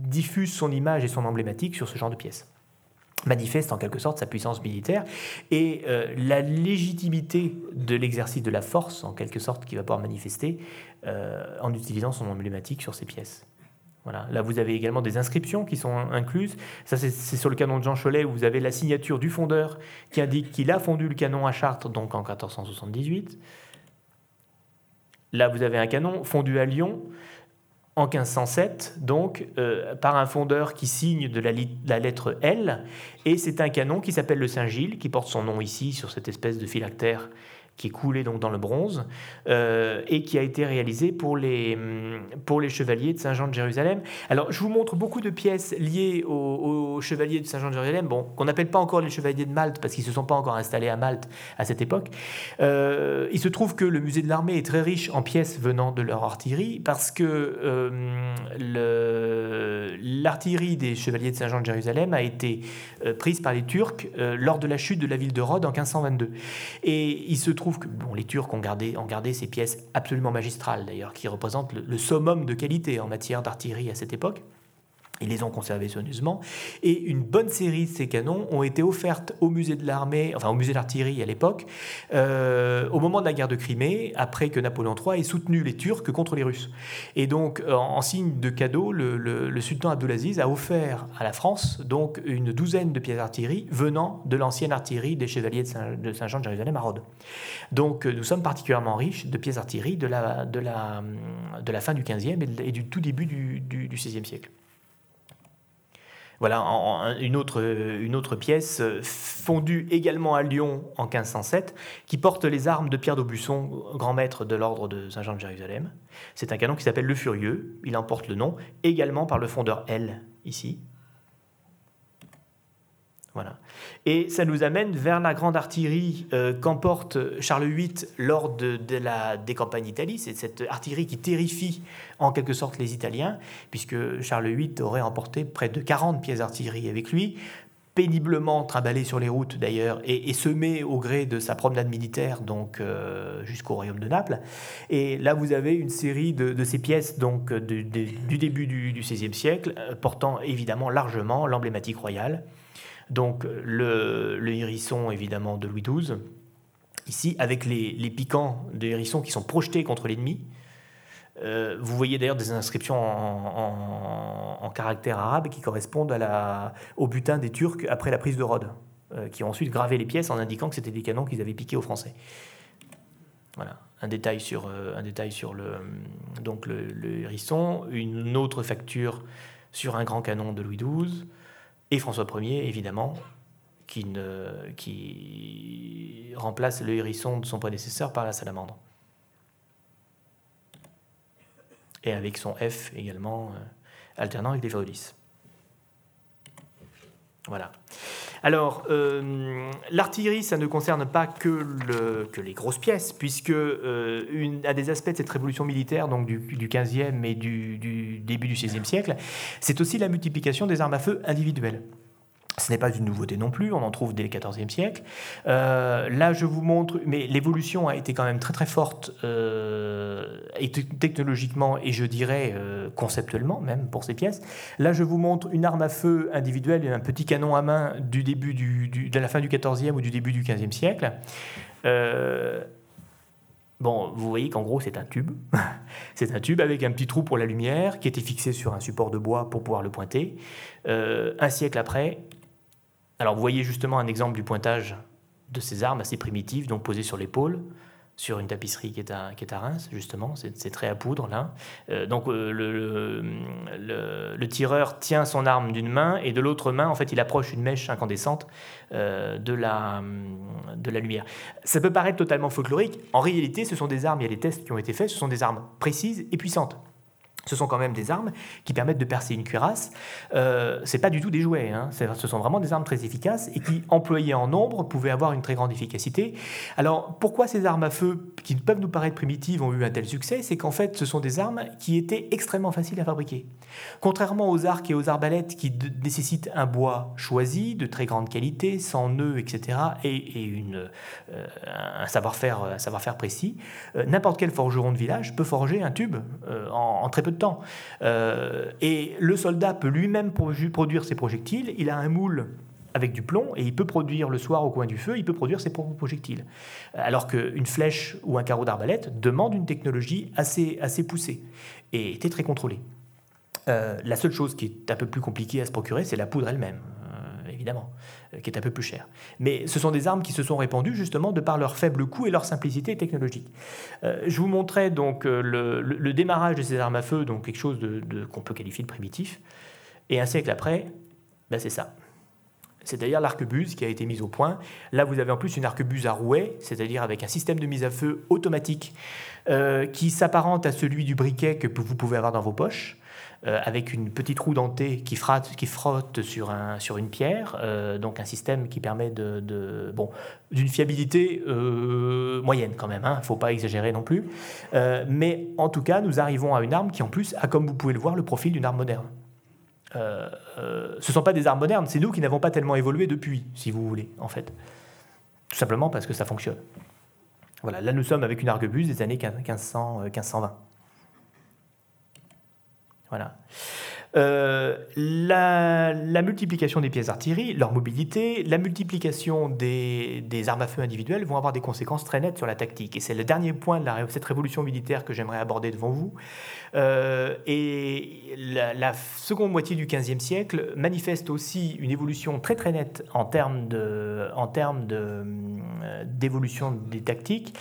diffuse son image et son emblématique sur ce genre de pièces manifeste en quelque sorte sa puissance militaire et euh, la légitimité de l'exercice de la force, en quelque sorte, qui va pouvoir manifester euh, en utilisant son emblématique sur ses pièces. Voilà. Là, vous avez également des inscriptions qui sont incluses. Ça, c'est sur le canon de Jean Cholet où vous avez la signature du fondeur qui indique qu'il a fondu le canon à Chartres, donc en 1478. Là, vous avez un canon fondu à Lyon en 1507, donc euh, par un fondeur qui signe de la, la lettre L, et c'est un canon qui s'appelle le Saint-Gilles, qui porte son nom ici sur cette espèce de phylactère qui est coulé donc dans le bronze euh, et qui a été réalisé pour les, hum, pour les chevaliers de Saint-Jean de Jérusalem. Alors, je vous montre beaucoup de pièces liées aux, chevaliers de Saint-Jean de Jérusalem, bon, qu'on n'appelle pas encore les chevaliers de Malte parce qu'ils ne se sont pas encore installés à Malte à cette époque. Euh, il se trouve que le musée de l'armée est très riche en pièces venant de leur artillerie parce que euh, l'artillerie des chevaliers de Saint-Jean de Jérusalem a été prise par les Turcs lors de la chute de la ville de Rhodes en 1522. Et il se trouve que les Turcs ont gardé, ont gardé ces pièces absolument magistrales, d'ailleurs, qui représentent le summum de qualité en matière d'artillerie à cette époque. Ils les ont conservés soigneusement. Et une bonne série de ces canons ont été offertes au musée de l'armée, enfin au musée d'artillerie à l'époque, euh, au moment de la guerre de Crimée, après que Napoléon III ait soutenu les Turcs contre les Russes. Et donc, en, signe de cadeau, le, sultan Abdulaziz a offert à la France donc une douzaine de pièces d'artillerie venant de l'ancienne artillerie des chevaliers de Saint-Jean de, Jérusalem à Rhodes. Donc, nous sommes particulièrement riches de pièces d'artillerie de la, de, la, de la fin du XVe et, du tout début du, du siècle. Voilà une, autre, une autre pièce euh, fondue également à Lyon en 1507 qui porte les armes de Pierre d'Aubusson, grand maître de l'ordre de Saint-Jean de Jérusalem. C'est un canon qui s'appelle le Furieux. Il en porte le nom également par le fondeur L, ici, et ça nous amène vers la grande artillerie euh, qu'emporte Charles VIII lors de, la, des campagnes d'Italie. C'est cette artillerie qui terrifie en quelque sorte les Italiens, puisque Charles VIII aurait emporté près de 40 pièces d'artillerie avec lui, péniblement trimballé sur les routes d'ailleurs et, semé au gré de sa promenade militaire donc euh, jusqu'au royaume de Naples. Et là vous avez une série de, ces pièces donc du début du XVIe siècle euh, portant évidemment largement l'emblématique royale. Donc le, hérisson évidemment de Louis XII, ici avec les, piquants de hérisson qui sont projetés contre l'ennemi. Euh, vous voyez d'ailleurs des inscriptions en, en, caractère arabe qui correspondent à la, au butin des Turcs après la prise de Rhodes, euh, qui ont ensuite gravé les pièces en indiquant que c'était des canons qu'ils avaient piqués aux Français. Voilà, un détail sur, euh, un détail sur le, donc le, hérisson, une autre facture sur un grand canon de Louis XII, et François Ier, évidemment, qui, remplace le hérisson de son prédécesseur par la salamandre. Et avec son F également, euh, alternant avec des feuilles Voilà. Alors, euh, l'artillerie, ça ne concerne pas que, le, que les grosses pièces, puisque euh, des aspects de cette révolution militaire, donc du, du 15e et du, du début du 16e siècle, c'est aussi la multiplication des armes à feu individuelles. Ce n'est pas une nouveauté non plus, on en trouve dès le XIVe siècle. Euh, là, je vous montre, mais l'évolution a été quand même très très forte, euh, technologiquement et je dirais euh, conceptuellement même pour ces pièces. Là, je vous montre une arme à feu individuelle, un petit canon à main du début de la fin du XIVe ou du début du XVe siècle. Bon, vous voyez qu'en gros, c'est un tube. c'est un tube avec un petit trou pour la lumière qui était fixé sur un support de bois pour pouvoir le pointer. un siècle après, Alors vous voyez justement un exemple du pointage de ces armes assez primitives, donc posées sur l'épaule, sur une tapisserie qui est à, Reims, justement, c'est très à poudre là. Euh, donc euh, le, le, tireur tient son arme d'une main et de l'autre main, en fait, il approche une mèche incandescente euh, de, la, de la lumière. Ça peut paraître totalement folklorique. En réalité, ce sont des armes, il y a des tests qui ont été faits, ce sont des armes précises et puissantes ce sont quand même des armes qui permettent de percer une cuirasse. Euh, c'est pas du tout des jouets, hein. ce sont vraiment des armes très efficaces et qui, employées en nombre, pouvaient avoir une très grande efficacité. Alors pourquoi ces armes à feu, qui peuvent nous paraître primitives, ont eu un tel succès? C'est qu'en fait, ce sont des armes qui étaient extrêmement faciles à fabriquer. Contrairement aux arcs et aux arbalètes qui nécessitent un bois choisi, de très grande qualité, sans nœuds, etc., et, euh, un savoir-faire savoir précis, euh, n'importe quel forgeron de village peut forger un tube en, en très peu de temps. Euh, et le soldat peut lui-même produire ses projectiles. Il a un moule avec du plomb et il peut produire le soir au coin du feu, il peut produire ses propres projectiles. Alors qu'une flèche ou un carreau d'arbalète demande une technologie assez, assez poussée et était très contrôlée. Euh, la seule chose qui est un peu plus compliquée à se procurer, c'est la poudre elle-même, euh, évidemment. Euh, qui est un peu plus cher. Mais ce sont des armes qui se sont répandues justement de par leur faible coût et leur simplicité technologique. Euh, je vous montrais donc euh, le, démarrage de ces armes à feu, donc quelque chose qu'on peut qualifier de primitif. Et un siècle après, ben c'est ça. C'est d'ailleurs l'arquebuse qui a été mise au point. Là, vous avez en plus une arquebuse à rouet, c'est-à-dire avec un système de mise à feu automatique qui s'apparente à celui du briquet que vous pouvez avoir dans vos poches. Euh, avec une petite roue dentée qui, qui frotte sur, un, sur une pierre, euh, donc un système qui permet de, bon, d'une fiabilité euh, moyenne quand même, il hein, ne faut pas exagérer non plus. mais en tout cas, nous arrivons à une arme qui en plus a, comme vous pouvez le voir, le profil d'une arme moderne. ce ne sont pas des armes modernes, c'est nous qui n'avons pas tellement évolué depuis, si vous voulez, en fait. Tout simplement parce que ça fonctionne. Voilà, là nous sommes avec une arquebuse des années 1500, 1520. Voilà. Euh, la, multiplication des pièces d'artillerie, leur mobilité, la multiplication des, armes à feu individuelles vont avoir des conséquences très nettes sur la tactique. Et c'est le dernier point de cette révolution militaire que j'aimerais aborder devant vous. Euh, et la, seconde moitié du XVe siècle manifeste aussi une évolution très très nette en termes euh, d'évolution des tactiques.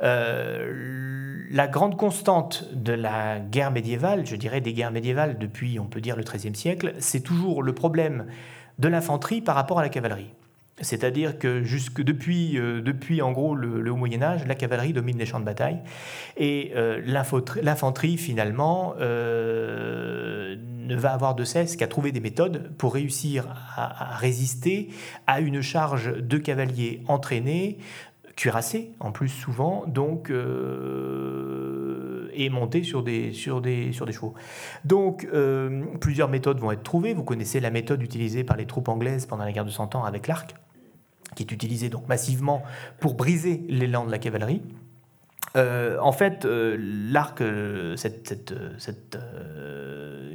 la grande constante de la guerre médiévale, je dirais des guerres médiévales depuis, on peut dire le XIIIe siècle, c'est toujours le problème de l'infanterie par rapport à la cavalerie. C'est-à-dire que jusque depuis, euh, depuis en gros le, Moyen Âge, la cavalerie domine les champs de bataille et euh, l'infanterie finalement euh, ne va avoir de cesse qu'à trouver des méthodes pour réussir à, résister à une charge de cavaliers entraînés, cuirassés en plus souvent, donc et monter sur des, sur des, sur des chevaux. Donc, euh, plusieurs méthodes vont être trouvées. Vous connaissez la méthode utilisée par les troupes anglaises pendant la guerre de Cent Ans avec l'arc, qui est utilisée donc massivement pour briser l'élan de la cavalerie. Euh, en fait, euh, l'arc, cette, cette,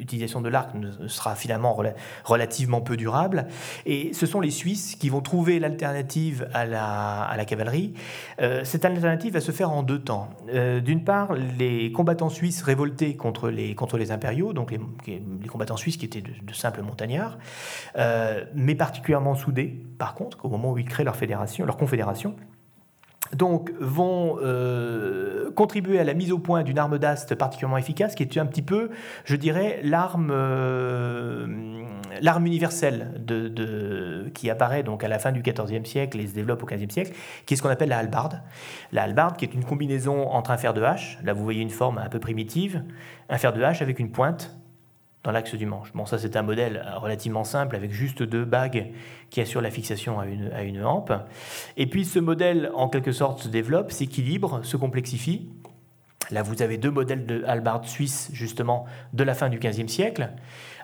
l'utilisation de l'arc sera finalement relativement peu durable. Et ce sont les Suisses qui vont trouver l'alternative à la, cavalerie. Euh, cette alternative va se faire en deux temps. Euh, d'une part, les combattants suisses révoltés contre les, impériaux, donc les, combattants suisses qui étaient de, simples montagnards, euh, mais particulièrement soudés, par contre, au moment où ils créent leur confédération donc vont euh, contribuer à la mise au point d'une arme d'ast particulièrement efficace, qui est un petit peu, je dirais, l'arme euh, l'arme universelle qui apparaît donc à la fin du XIVe siècle et se développe au XVe siècle, qui est ce qu'on appelle la hallebarde. La hallebarde, qui est une combinaison entre un fer de hache, là vous voyez une forme un peu primitive, un fer de hache avec une pointe dans l'axe du manche. Bon, ça c'est un modèle relativement simple avec juste deux bagues qui assurent la fixation à une, à une hampe. Et puis ce modèle, en quelque sorte, se développe, s'équilibre, se complexifie. Là, vous avez deux modèles de hallebarde suisse, justement, de la fin du XVe siècle.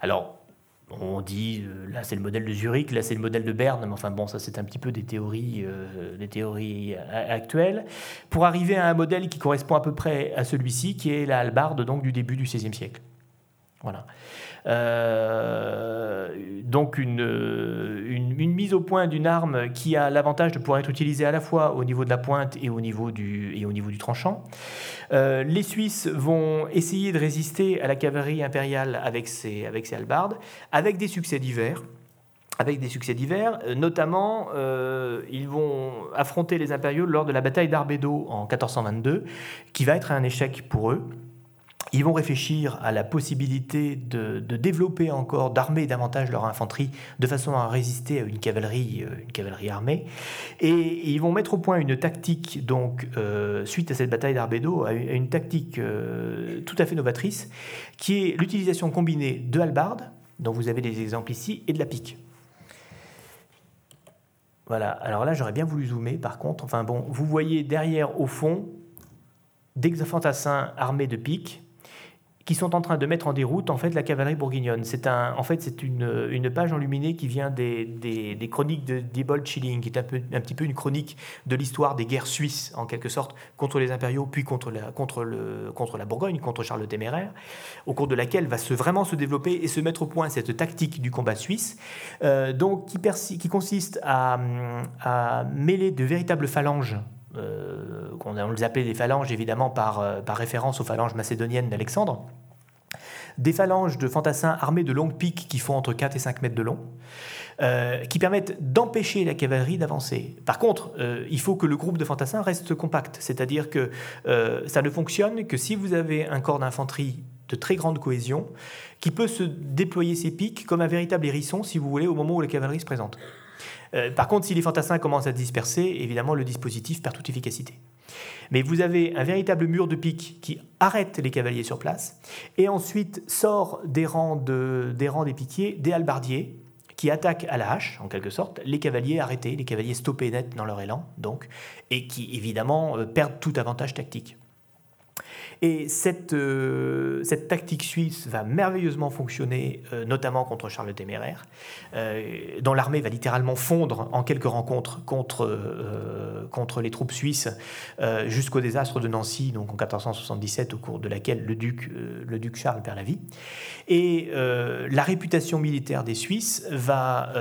Alors, on dit, euh, là c'est le modèle de Zurich, là c'est le modèle de Berne, mais enfin bon, ça c'est un petit peu des théories, euh, des théories actuelles, pour arriver à un modèle qui correspond à peu près à celui-ci, qui est la hallebarde donc, du début du XVIe siècle. Voilà. Euh, donc une, une, mise au point d'une arme qui a l'avantage de pouvoir être utilisée à la fois au niveau de la pointe et au niveau du, tranchant. Euh, les Suisses vont essayer de résister à la cavalerie impériale avec ses, avec halbardes, avec des succès divers. avec des succès divers. Notamment, ils vont affronter les impériaux lors de la bataille d'Arbedo en 1422, qui va être un échec pour eux. Ils vont réfléchir à la possibilité de, développer encore, d'armer davantage leur infanterie de façon à résister à une cavalerie, euh, armée. Et, ils vont mettre au point une tactique, donc, euh, suite à cette bataille d'Arbedo, à une, tactique euh, tout à fait novatrice, qui est l'utilisation combinée de halbardes, dont vous avez des exemples ici, et de la pique. Voilà, alors là j'aurais bien voulu zoomer par contre. Enfin bon, vous voyez derrière au fond des fantassins armés de piques qui sont en train de mettre en déroute en fait la cavalerie bourguignonne. C'est un, en fait c'est une, une, page enluminée qui vient des, des, chroniques de Diebold Schilling, qui est un, peu, un petit peu une chronique de l'histoire des guerres suisses en quelque sorte contre les impériaux, puis contre la, contre le, contre la Bourgogne, contre Charles le Téméraire, au cours de laquelle va se, vraiment se développer et se mettre au point cette tactique du combat suisse, euh, donc qui, qui consiste à, à mêler de véritables phalanges euh, on, les appelait des phalanges évidemment par, euh, par référence aux phalanges macédoniennes d'Alexandre, des phalanges de fantassins armés de longues piques qui font entre 4 et 5 mètres de long, euh, qui permettent d'empêcher la cavalerie d'avancer. Par contre, il faut que le groupe de fantassins reste compact, c'est-à-dire que ça ne fonctionne que si vous avez un corps d'infanterie de très grande cohésion, qui peut se déployer ses piques comme un véritable hérisson, si vous voulez, au moment où la cavalerie se présente. Euh, par contre, si les fantassins commencent à se disperser, évidemment, le dispositif perd toute efficacité. Mais vous avez un véritable mur de pique qui arrête les cavaliers sur place, et ensuite sort des rangs, des, rangs des piquiers des halbardiers qui attaquent à la hache, en quelque sorte, les cavaliers arrêtés, les cavaliers stoppés net dans leur élan, donc, et qui évidemment euh, perdent tout avantage tactique. Et cette, euh, cette tactique suisse va merveilleusement fonctionner, euh, notamment contre Charles le Téméraire, euh, dont l'armée va littéralement fondre en quelques rencontres contre, contre les troupes suisses jusqu'au désastre de Nancy, donc en 1477, au cours de laquelle le duc, le duc Charles perd la vie. Et la réputation militaire des Suisses va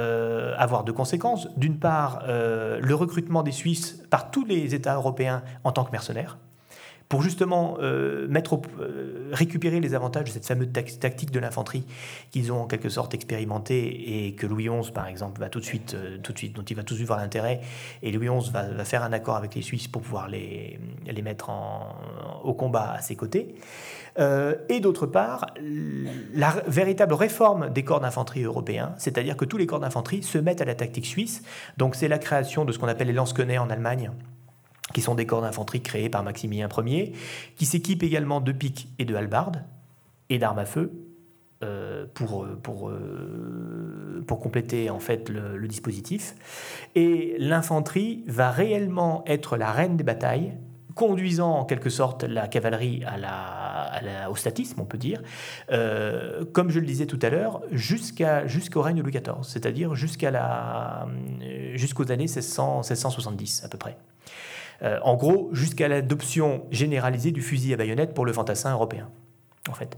avoir deux conséquences. D'une part, le recrutement des Suisses par tous les États européens en tant que mercenaires pour justement euh, euh, récupérer les avantages de cette fameuse tactique de l'infanterie qu'ils ont en quelque sorte expérimenté et que Louis XI, par exemple, va tout de suite, euh, tout de suite dont il va tout de voir l'intérêt. Et Louis XI va, faire un accord avec les Suisses pour pouvoir les, mettre au combat à ses côtés. et d'autre part, la véritable réforme des corps d'infanterie européens, c'est-à-dire que tous les corps d'infanterie se mettent à la tactique suisse. Donc c'est la création de ce qu'on appelle les lance en Allemagne, qui sont des corps d'infanterie créés par Maximilien Ier, qui s'équipent également de piques et de halbardes et d'armes à feu euh, pour, pour, euh, pour compléter en fait le, dispositif. Et l'infanterie va réellement être la reine des batailles, conduisant en quelque sorte la cavalerie à la, au statisme, on peut dire, euh, comme je le disais tout à l'heure, jusqu'à, jusqu'au règne de Louis XIV, c'est-à-dire jusqu'à la, jusqu'aux années 1600, 1670 à peu près. Euh, en gros, jusqu'à l'adoption généralisée du fusil à baïonnette pour le fantassin européen. En fait.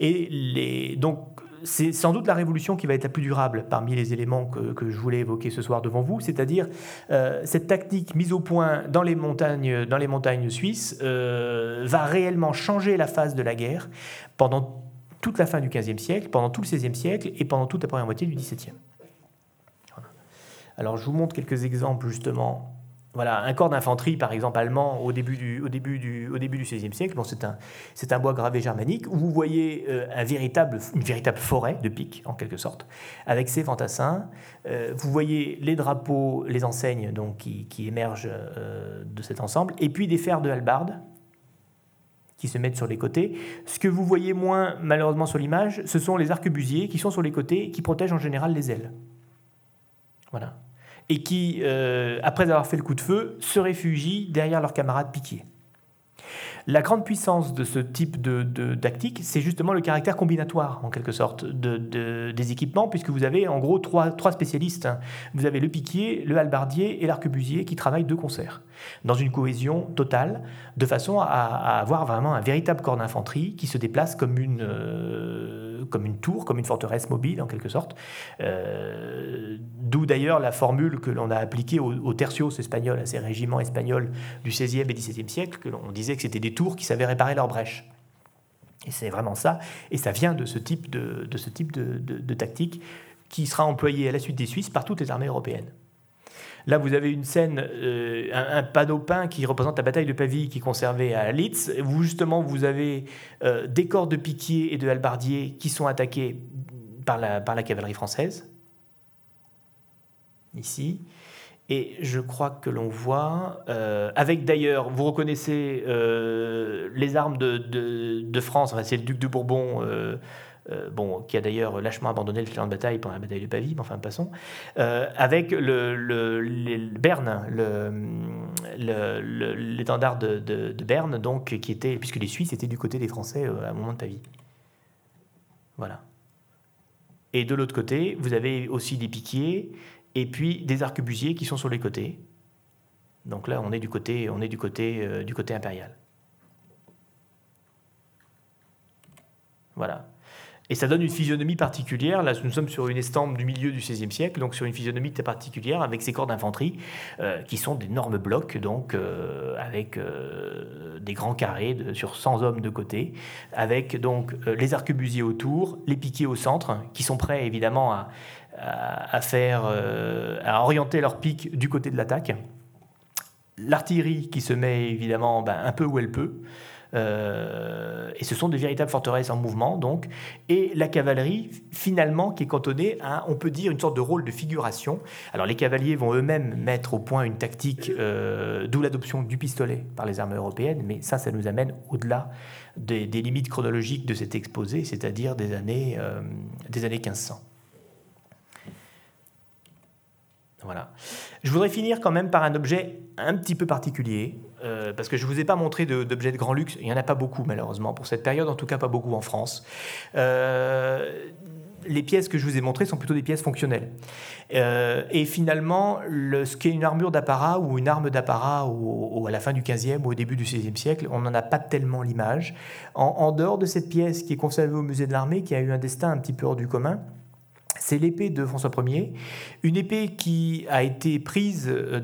Et donc, c'est sans doute la révolution qui va être la plus durable parmi les éléments que, je voulais évoquer ce soir devant vous, c'est-à-dire euh, cette tactique mise au point dans les montagnes, dans les montagnes suisses euh, va réellement changer la phase de la guerre pendant toute la fin du XVe siècle, pendant tout le XVIe siècle et pendant toute la première moitié du XVIIe. Alors je vous montre quelques exemples justement voilà, un corps d'infanterie, par exemple, allemand au début du, au début du, au début du XVIe siècle, bon, c'est un, un bois gravé germanique, où vous voyez euh, un véritable, une véritable forêt de piques, en quelque sorte, avec ses fantassins. Euh, vous voyez les drapeaux, les enseignes donc, qui, qui émergent euh, de cet ensemble, et puis des fers de halbarde qui se mettent sur les côtés. Ce que vous voyez moins, malheureusement, sur l'image, ce sont les arquebusiers qui sont sur les côtés, qui protègent en général les ailes. Voilà et qui, euh, après avoir fait le coup de feu, se réfugient derrière leurs camarades piqués. La grande puissance de ce type de, de tactique, c'est justement le caractère combinatoire, en quelque sorte, de, des équipements, puisque vous avez en gros trois, trois spécialistes. Vous avez le piquier, le halbardier et l'arquebusier qui travaillent de concert, dans une cohésion totale, de façon à, avoir vraiment un véritable corps d'infanterie qui se déplace comme une, euh, comme une tour, comme une forteresse mobile, en quelque sorte. Euh, d'où d'ailleurs la formule que l'on a appliquée aux, tertios espagnols, à ces régiments espagnols du XVIe et XVIIe siècle, que l'on disait que c'était des tours qui savaient réparer leurs brèches. Et c'est vraiment ça. Et ça vient de ce type de, ce type de, tactique qui sera employé à la suite des Suisses par toutes les armées européennes. Là, vous avez une scène, euh, un, panneau peint qui représente la bataille de Pavie qui est conservée à Litz. Vous, justement, vous avez euh, des corps de piquiers et de halbardiers qui sont attaqués par la, par la cavalerie française. Ici. Et je crois que l'on voit, euh, avec d'ailleurs, vous reconnaissez les armes de, de, France, enfin, c'est le duc de Bourbon, euh, bon, qui a d'ailleurs lâchement abandonné le champ de bataille pendant la bataille de Pavie, mais enfin passons, euh, avec le, le, Berne, l'étendard de, de, Berne, donc, qui était, puisque les Suisses étaient du côté des Français euh, à un moment de Pavie. Voilà. Et de l'autre côté, vous avez aussi des piquiers et puis des arquebusiers qui sont sur les côtés. Donc là, on est du côté, on est du côté, du côté impérial. Voilà. Et ça donne une physionomie particulière. Là, nous sommes sur une estampe du milieu du XVIe siècle, donc sur une physionomie très particulière avec ces corps d'infanterie euh, qui sont d'énormes blocs, donc euh, avec euh, des grands carrés sur 100 hommes de côté, avec donc les arquebusiers autour, les piquets au centre, qui sont prêts évidemment à, à, faire, à orienter leurs pics du côté de l'attaque. L'artillerie qui se met évidemment ben, un peu où elle peut. Euh, et ce sont de véritables forteresses en mouvement, donc. Et la cavalerie, finalement, qui est cantonnée à, on peut dire, une sorte de rôle de figuration. Alors, les cavaliers vont eux-mêmes mettre au point une tactique, euh, d'où l'adoption du pistolet par les armées européennes, mais ça, ça nous amène au-delà des, limites chronologiques de cet exposé, c'est-à-dire des années, euh, des années 1500. Voilà. Je voudrais finir quand même par un objet un petit peu particulier, euh, parce que je ne vous ai pas montré d'objets de, grand luxe. Il n'y en a pas beaucoup, malheureusement, pour cette période, en tout cas pas beaucoup en France. Euh, les pièces que je vous ai montrées sont plutôt des pièces fonctionnelles. Euh, et finalement, le, ce qu'est une armure d'apparat ou une arme d'apparat à la fin du 15e ou au début du 16e siècle, on n'en a pas tellement l'image. en, dehors de cette pièce qui est conservée au musée de l'armée, qui a eu un destin un petit peu hors du commun, c'est l'épée de François Ier, une épée qui a été prise, euh,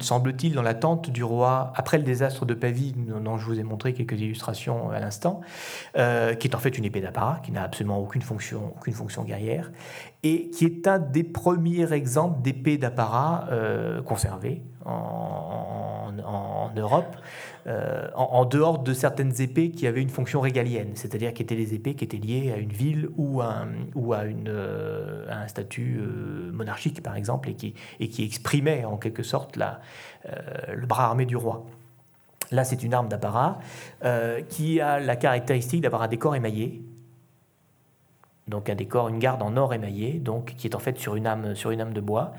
semble-t-il, dans la tente du roi après le désastre de Pavie, dont je vous ai montré quelques illustrations à l'instant, euh, qui est en fait une épée d'apparat, qui n'a absolument aucune fonction, aucune fonction guerrière, et qui est un des premiers exemples d'épée d'apparat euh, conservée en, Europe. Euh, en, dehors de certaines épées qui avaient une fonction régalienne, c'est-à-dire qui étaient les épées qui étaient liées à une ville ou à, une, euh, un statut euh, monarchique, par exemple, et qui, et exprimaient en quelque sorte le bras armé du roi. Là, c'est une arme d'apparat qui a la caractéristique d'avoir un décor émaillé, donc un décor, une garde en or émaillé, donc qui est en fait sur une âme, sur une de bois,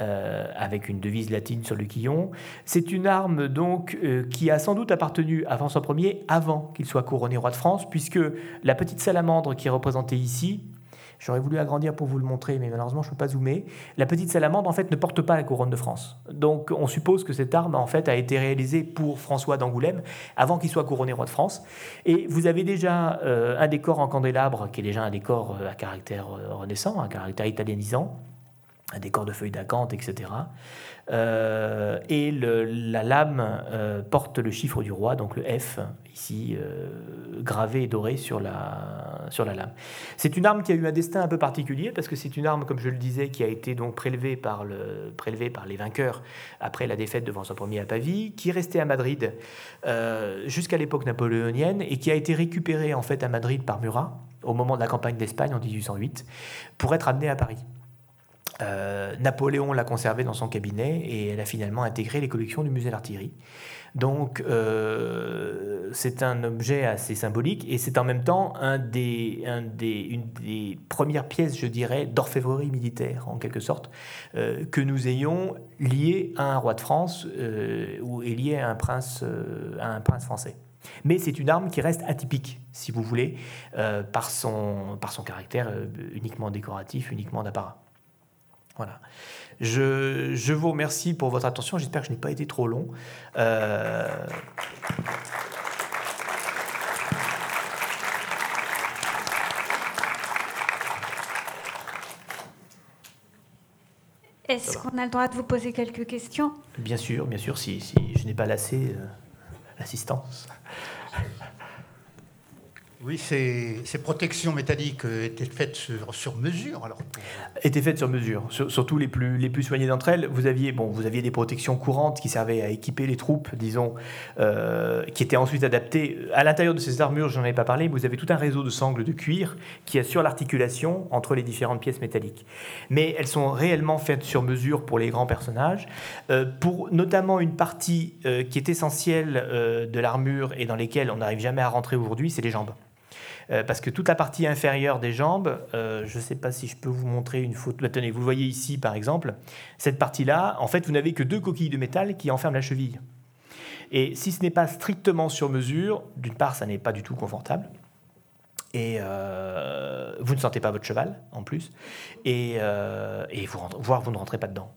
euh, avec une devise latine sur le quillon. C'est une arme donc euh, qui a sans doute appartenu à François Ier avant qu'il soit couronné roi de France, puisque la petite salamandre qui est représentée ici, j'aurais voulu agrandir pour vous le montrer, mais malheureusement je ne peux pas zoomer, la petite salamandre en fait ne porte pas la couronne de France. Donc on suppose que cette arme en fait a été réalisée pour François d'Angoulême avant qu'il soit couronné roi de France. Et vous avez déjà euh, un décor en candélabre qui est déjà un décor à caractère renaissant, à caractère italianisant un décor de feuilles d'acanthe, etc. Euh, et la lame euh, porte le chiffre du roi, donc le F, ici euh, gravé et doré sur la, sur la lame. C'est une arme qui a eu un destin un peu particulier parce que c'est une arme, comme je le disais, qui a été donc prélevée par, le, prélevée par les vainqueurs après la défaite de François Ier à Pavie, qui est restée à Madrid jusqu'à l'époque napoléonienne et qui a été récupérée en fait à Madrid par Murat au moment de la campagne d'Espagne en 1808 pour être amenée à Paris. Euh, Napoléon l'a conservée dans son cabinet et elle a finalement intégré les collections du musée d'artillerie. Donc euh, c'est un objet assez symbolique et c'est en même temps une des premières pièces, je dirais, d'orfèvrerie militaire en quelque sorte, euh, que nous ayons lié à un roi de France ou est lié à un prince, à un prince français. Mais c'est une arme qui reste atypique, si vous voulez, par, son, par son caractère uniquement décoratif, uniquement d'apparat. Voilà. Je, vous remercie pour votre attention. J'espère que je n'ai pas été trop long. Euh, Est-ce qu'on a le droit de vous poser quelques questions? Bien sûr, bien sûr, si, je n'ai pas lassé euh, l'assistance. Oui, ces, protections métalliques euh, étaient faites sur, mesure alors Étaient faites sur mesure, surtout les plus, les soignées d'entre elles. Vous aviez, bon, vous aviez des protections courantes qui servaient à équiper les troupes, disons, euh, qui étaient ensuite adaptées. À l'intérieur de ces armures, je n'en ai pas parlé, vous avez tout un réseau de sangles de cuir qui assure l'articulation entre les différentes pièces métalliques. Mais elles sont réellement faites sur mesure pour les grands personnages, euh, pour notamment une partie qui est essentielle de l'armure et dans lesquelles on n'arrive jamais à rentrer aujourd'hui, c'est les jambes. Euh, parce que toute la partie inférieure des jambes, euh, je ne sais pas si je peux vous montrer une photo. Bah, tenez, vous voyez ici par exemple, cette partie-là, en fait, vous n'avez que deux coquilles de métal qui enferment la cheville. Et si ce n'est pas strictement sur mesure, d'une part, ça n'est pas du tout confortable. Et euh, vous ne sentez pas votre cheval en plus. Et, vous, voire vous ne rentrez pas dedans.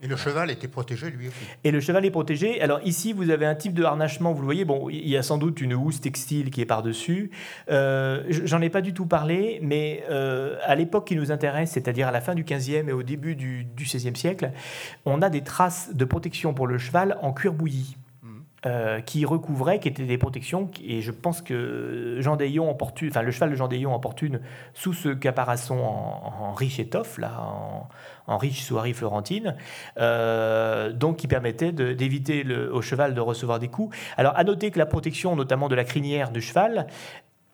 Et le cheval était protégé lui aussi. Et le cheval est protégé. Alors ici, vous avez un type de harnachement, vous le voyez, bon, il y a sans doute une housse textile qui est par-dessus. Euh, J'en ai pas du tout parlé, mais euh, à l'époque qui nous intéresse, c'est-à-dire à la fin du 15e et au début du, du 16e siècle, on a des traces de protection pour le cheval en cuir bouilli. Euh, qui recouvraient, qui étaient des protections, et je pense que Jean enfin le cheval de Jean Daillon emporte une sous ce caparasson en, riche étoffe, là, en, riche soierie florentine, euh, donc qui permettait d'éviter au cheval de recevoir des coups. Alors à noter que la protection, notamment de la crinière du cheval,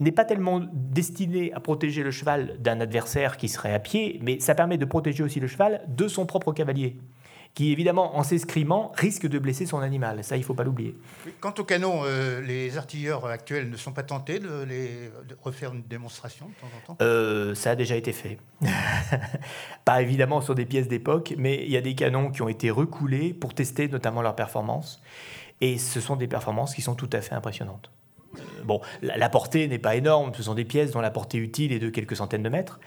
n'est pas tellement destinée à protéger le cheval d'un adversaire qui serait à pied, mais ça permet de protéger aussi le cheval de son propre cavalier qui évidemment, en s'escrimant, risque de blesser son animal. Ça, il ne faut pas l'oublier. Quant au canon, euh, les artilleurs actuels ne sont pas tentés de, les, refaire une démonstration de temps en temps? Euh, Ça a déjà été fait. pas évidemment sur des pièces d'époque, mais il y a des canons qui ont été recoulés pour tester notamment leur performance. Et ce sont des performances qui sont tout à fait impressionnantes. Bon, la, portée n'est pas énorme, ce sont des pièces dont la portée utile est de quelques centaines de mètres,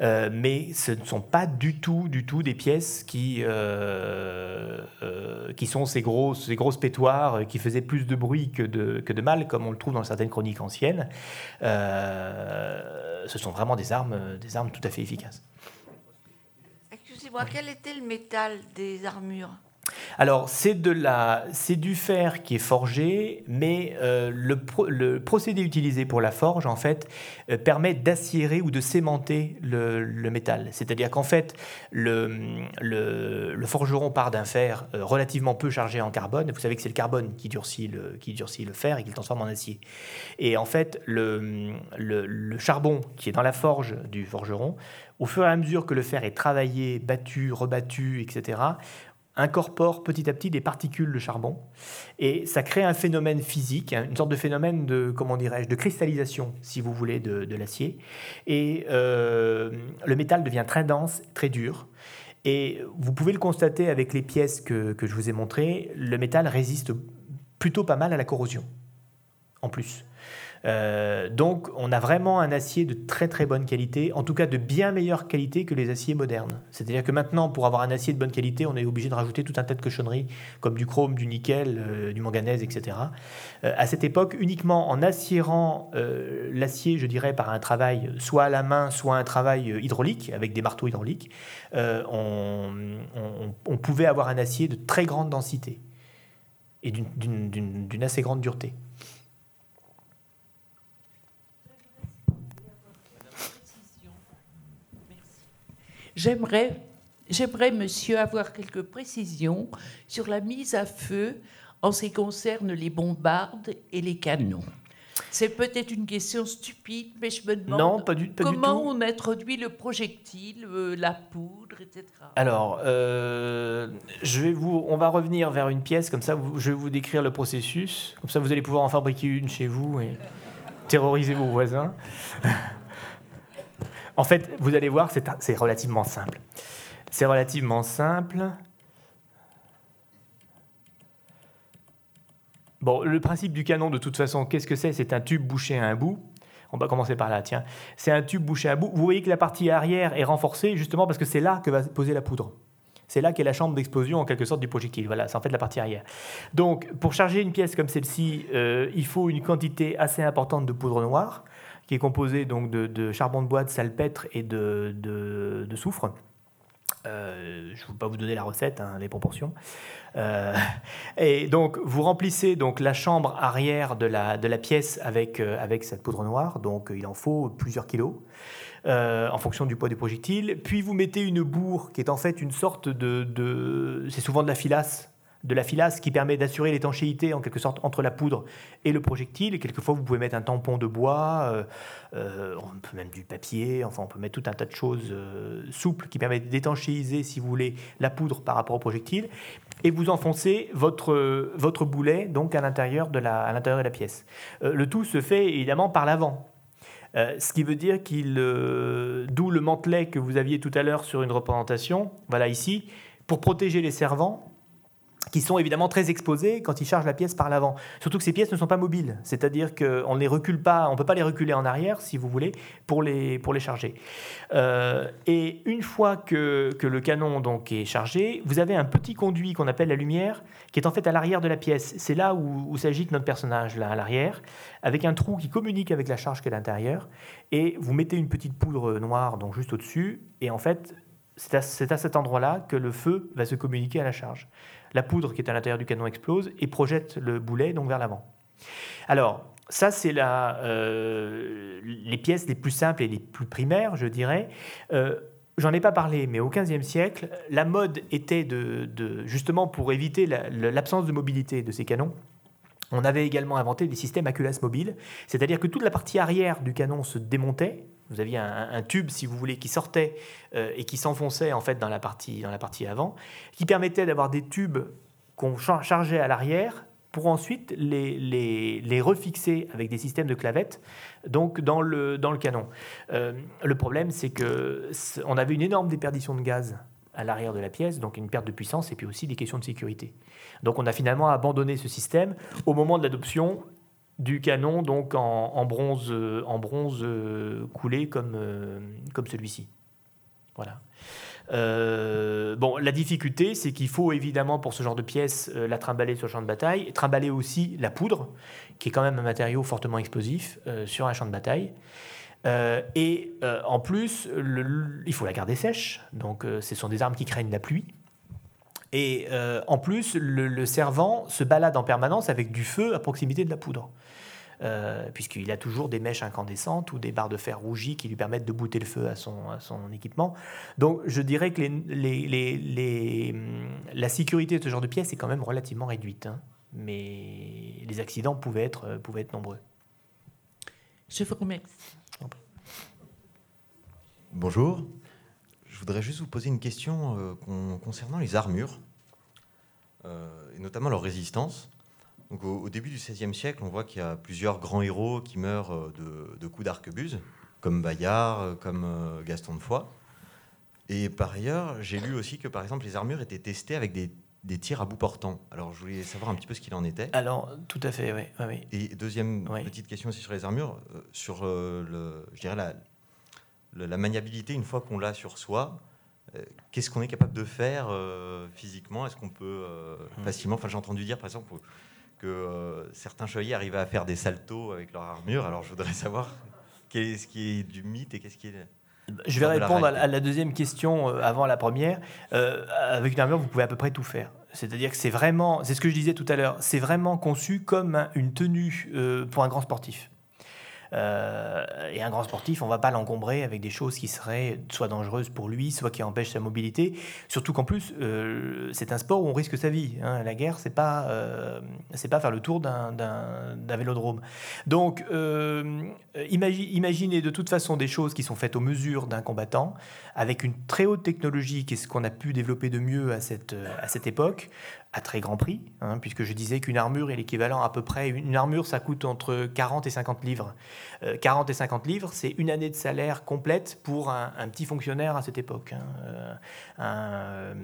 euh, mais ce ne sont pas du tout, du tout des pièces qui, euh, euh, qui sont ces, gros, ces grosses pétoires qui faisaient plus de bruit que de, que de mal, comme on le trouve dans certaines chroniques anciennes. ce sont vraiment des armes, des armes tout à fait efficaces. Excusez-moi, quel était le métal des armures? Alors, c'est du fer qui est forgé, mais euh, le, procédé utilisé pour la forge, en fait, euh, permet d'aciérer ou de cémenter le, métal. C'est-à-dire qu'en fait, le, le, forgeron part d'un fer euh, relativement peu chargé en carbone. Vous savez que c'est le carbone qui durcit le, qui durcit le fer et qui le transforme en acier. Et en fait, le, le charbon qui est dans la forge du forgeron, au fur et à mesure que le fer est travaillé, battu, rebattu, etc., incorpore petit à petit des particules de charbon et ça crée un phénomène physique, hein, une sorte de phénomène de comment dirais-je de cristallisation, si vous voulez, de, l'acier. Et euh, le métal devient très dense, très dur. Et vous pouvez le constater avec les pièces que, que je vous ai montrées, le métal résiste plutôt pas mal à la corrosion. En plus. Euh, donc on a vraiment un acier de très très bonne qualité, en tout cas de bien meilleure qualité que les aciers modernes. C'est-à-dire que maintenant, pour avoir un acier de bonne qualité, on est obligé de rajouter tout un tas de cochonneries, comme du chrome, du nickel, euh, du manganèse, etc. Euh, à cette époque, uniquement en aciérant l'acier, je dirais, par un travail soit à la main, soit un travail hydraulique, avec des marteaux hydrauliques, on pouvait avoir un acier de très grande densité et d'une assez grande dureté. J'aimerais, j'aimerais, monsieur, avoir quelques précisions sur la mise à feu en ce qui concerne les bombardes et les canons. C'est peut-être une question stupide, mais je me demande comment on introduit le projectile, euh, la poudre, etc. Alors, euh, je vais vous, on va revenir vers une pièce, comme ça je vais vous décrire le processus, comme ça vous allez pouvoir en fabriquer une chez vous et terroriser vos voisins. En fait, vous allez voir, c'est relativement simple. C'est relativement simple. Bon, le principe du canon, de toute façon, qu'est-ce que c'est? C'est un tube bouché à un bout. On va commencer par là, tiens. C'est un tube bouché à un bout. Vous voyez que la partie arrière est renforcée justement parce que c'est là que va poser la poudre. C'est là qu'est la chambre d'explosion en quelque sorte du projectile. Voilà, c'est en fait la partie arrière. Donc, pour charger une pièce comme celle-ci, euh, il faut une quantité assez importante de poudre noire qui est composé donc de, charbon de bois, de salpêtre et de, soufre. Euh, je ne vais pas vous donner la recette, hein, les proportions. Euh, et donc, vous remplissez donc la chambre arrière de la, pièce avec, euh, avec cette poudre noire. Donc, il en faut plusieurs kilos en fonction du poids du projectile. Puis, vous mettez une bourre qui est en fait une sorte de c'est souvent de la filasse de la filasse qui permet d'assurer l'étanchéité en quelque sorte entre la poudre et le projectile. Et quelquefois, vous pouvez mettre un tampon de bois, euh, euh, on peut même du papier, enfin, on peut mettre tout un tas de choses euh, souples qui permettent d'étanchéiser, si vous voulez, la poudre par rapport au projectile. Et vous enfoncez votre, votre boulet donc à l'intérieur de la, à l'intérieur de la pièce. le tout se fait évidemment par l'avant. ce qui veut dire qu'il, d'où le mantelet que vous aviez tout à l'heure sur une représentation, voilà ici, pour protéger les servants, qui sont évidemment très exposés quand ils chargent la pièce par l'avant. Surtout que ces pièces ne sont pas mobiles, c'est-à-dire qu'on ne les recule pas, on peut pas les reculer en arrière, si vous voulez, pour les, pour les charger. Euh, et une fois que, que, le canon donc est chargé, vous avez un petit conduit qu'on appelle la lumière, qui est en fait à l'arrière de la pièce. C'est là où, où s'agite notre personnage, là, à l'arrière, avec un trou qui communique avec la charge qui est à l'intérieur. Et vous mettez une petite poudre noire donc juste au-dessus, et en fait, c'est à, à, cet endroit-là que le feu va se communiquer à la charge la poudre qui est à l'intérieur du canon explose et projette le boulet donc vers l'avant. Alors, ça, c'est euh, les pièces les plus simples et les plus primaires, je dirais. Euh, j'en ai pas parlé, mais au XVe siècle, la mode était de, justement pour éviter l'absence de mobilité de ces canons. On avait également inventé des systèmes à culasse mobile, c'est-à-dire que toute la partie arrière du canon se démontait vous aviez un, tube, si vous voulez, qui sortait euh, et qui s'enfonçait en fait dans la partie, dans la partie avant, qui permettait d'avoir des tubes qu'on chargeait à l'arrière pour ensuite les, refixer avec des systèmes de clavettes donc dans le, dans le canon. Euh, le problème, c'est que on avait une énorme déperdition de gaz à l'arrière de la pièce, donc une perte de puissance et puis aussi des questions de sécurité. Donc on a finalement abandonné ce système au moment de l'adoption du canon donc en, bronze, en bronze euh, coulé comme, euh, comme celui-ci. Voilà. Euh, bon, la difficulté, c'est qu'il faut évidemment pour ce genre de pièce la trimballer sur le champ de bataille, trimballer aussi la poudre, qui est quand même un matériau fortement explosif sur un champ de bataille. et en plus, il faut la garder sèche, donc ce sont des armes qui craignent la pluie. Et en plus, le, servant se balade en permanence avec du feu à proximité de la poudre. Euh, puisqu'il a toujours des mèches incandescentes ou des barres de fer rougies qui lui permettent de bouter le feu à son, son équipement. Donc je dirais que les, les, la sécurité de ce genre de pièce est quand même relativement réduite, hein. mais les accidents pouvaient être, pouvaient être nombreux. Je vous remercie. Bonjour. Je voudrais juste vous poser une question euh, concernant les armures, euh, et notamment leur résistance au, début du XVIe siècle, on voit qu'il y a plusieurs grands héros qui meurent euh, de, coups d'arquebuse, comme Bayard, euh, comme euh, Gaston de Foix. Et par ailleurs, j'ai lu aussi que par exemple les armures étaient testées avec des, tirs à bout portant. Alors je voulais savoir un petit peu ce qu'il en était. Alors tout à fait, oui. oui. Et deuxième petite question aussi sur les armures, sur le, je dirais la, la maniabilité une fois qu'on l'a sur soi. Qu'est-ce qu'on est capable de faire physiquement? Est-ce qu'on peut hmm. facilement? Enfin, j'ai entendu dire, par exemple, que euh, certains chevaliers arrivaient à faire des saltos avec leur armure. Alors je voudrais savoir qu'est-ce qui est du mythe et qu'est-ce qui est... Je vais répondre à la deuxième question euh, avant la première. Euh, avec une armure, vous pouvez à peu près tout faire. C'est-à-dire que c'est vraiment, c'est ce que je disais tout à l'heure, c'est vraiment conçu comme une tenue pour un grand sportif. Euh, et un grand sportif, on ne va pas l'encombrer avec des choses qui seraient soit dangereuses pour lui, soit qui empêchent sa mobilité. Surtout qu'en plus, euh, c'est un sport où on risque sa vie. Hein. La guerre, c'est pas, euh, pas faire le tour d'un, vélodrome. Donc, imaginez de toute façon des choses qui sont faites aux mesures d'un combattant, avec une très haute technologie, qui est ce qu'on a pu développer de mieux à cette, à cette époque à très grand prix, hein, puisque je disais qu'une armure est l'équivalent à peu près, une armure ça coûte entre 40 et 50 livres. 40 euh, et 50 livres, c'est une année de salaire complète pour un, petit fonctionnaire à cette époque. Hein. Euh,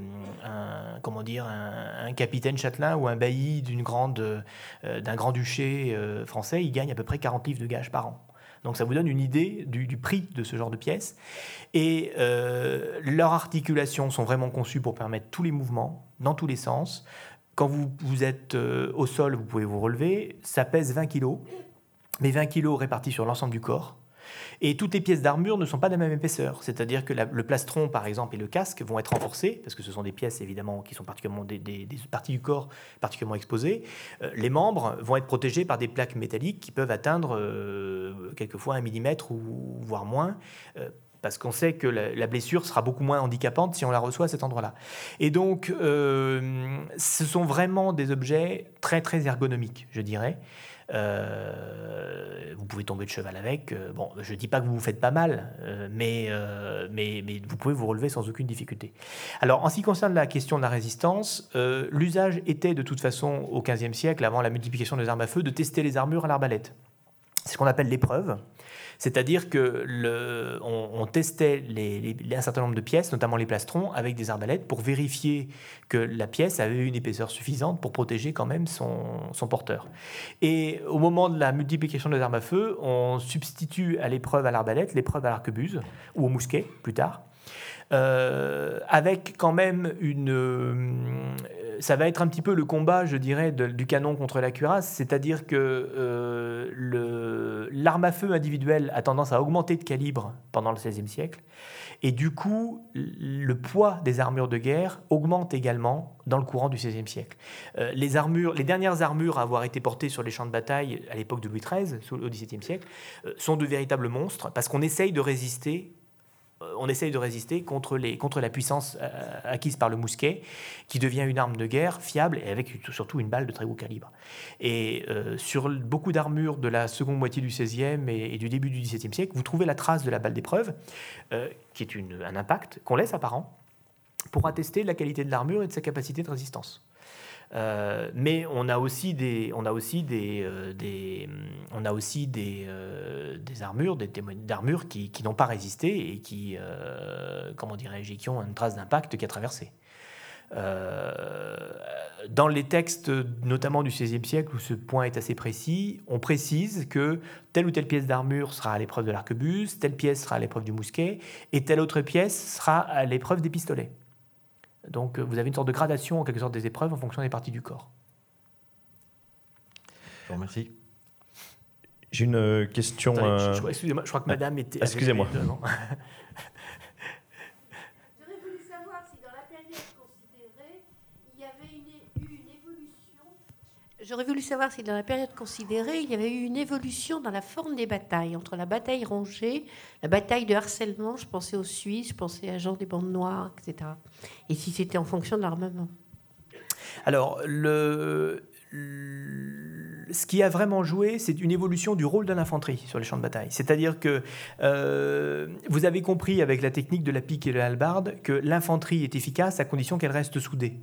un, comment dire, un, capitaine châtelain ou un bailli d'une grande, euh, d'un grand duché français, il gagne à peu près 40 livres de gage par an. Donc ça vous donne une idée du, prix de ce genre de pièces. Et leurs articulations sont vraiment conçues pour permettre tous les mouvements, dans tous les sens. Quand vous, vous êtes euh, au sol, vous pouvez vous relever. Ça pèse 20 kg, mais 20 kg répartis sur l'ensemble du corps. Et toutes les pièces d'armure ne sont pas de la même épaisseur. C'est-à-dire que le plastron, par exemple, et le casque vont être renforcés, parce que ce sont des pièces, évidemment, qui sont particulièrement des, parties du corps particulièrement exposées. Euh, les membres vont être protégés par des plaques métalliques qui peuvent atteindre euh, quelquefois un millimètre ou voire moins. Euh, parce qu'on sait que la, blessure sera beaucoup moins handicapante si on la reçoit à cet endroit-là. Et donc, ce sont vraiment des objets très, très ergonomiques, je dirais. Euh, vous pouvez tomber de cheval avec. Euh, bon, je ne dis pas que vous vous faites pas mal, euh, mais, mais, vous pouvez vous relever sans aucune difficulté. Alors, en ce qui concerne la question de la résistance, l'usage était de toute façon au XVe siècle, avant la multiplication des armes à feu, de tester les armures à l'arbalète. C'est ce qu'on appelle l'épreuve. C'est-à-dire que on, testait un certain nombre de pièces, notamment les plastrons, avec des arbalètes pour vérifier que la pièce avait une épaisseur suffisante pour protéger quand même son, son porteur. Et au moment de la multiplication des armes à feu, on substitue à l'épreuve à l'arbalète l'épreuve à l'arquebuse ou au mousquet plus tard. Euh, avec quand même une. Euh, ça va être un petit peu le combat, je dirais, du canon contre la cuirasse, c'est-à-dire que euh, l'arme à feu individuelle a tendance à augmenter de calibre pendant le XVIe siècle, et du coup, le poids des armures de guerre augmente également dans le courant du XVIe siècle. les, armures, les dernières armures à avoir été portées sur les champs de bataille à l'époque de Louis XIII, au XVIIe siècle, sont de véritables monstres, parce qu'on essaye de résister euh, on essaye de résister contre, la puissance euh, acquise par le mousquet, qui devient une arme de guerre fiable et avec surtout une balle de très haut calibre. Et euh, sur beaucoup d'armures de la seconde moitié du XVIe et, et, du début du XVIIe siècle, vous trouvez la trace de la balle d'épreuve, qui est un impact qu'on laisse apparent, pour attester de la qualité de l'armure et de sa capacité de résistance. Euh, mais on a aussi des, on a aussi des, euh, des on a aussi des, euh, des armures, des d'armures qui, qui n'ont pas résisté et qui, comment dirais-je, qui ont une trace d'impact qui a traversé. dans les textes, notamment du XVIe siècle, où ce point est assez précis, on précise que telle ou telle pièce d'armure sera à l'épreuve de l'arquebuse, telle pièce sera à l'épreuve du mousquet, et telle autre pièce sera à l'épreuve des pistolets. Donc euh, vous avez une sorte de gradation en quelque sorte des épreuves en fonction des parties du corps. Je vous remercie. J'ai une euh, question. Euh, excusez-moi, je crois que madame était. Excusez-moi. J'aurais voulu savoir si dans la période considérée, il y avait eu une évolution dans la forme des batailles, entre la bataille rongée, la bataille de harcèlement, je pensais aux Suisses, je pensais à Jean des bandes noires, etc. Et si c'était en fonction de l'armement? Alors, le, ce qui a vraiment joué, c'est une évolution du rôle de l'infanterie sur les champs de bataille. C'est-à-dire que euh, vous avez compris avec la technique de la pique et de la hallebarde que l'infanterie est efficace à condition qu'elle reste soudée.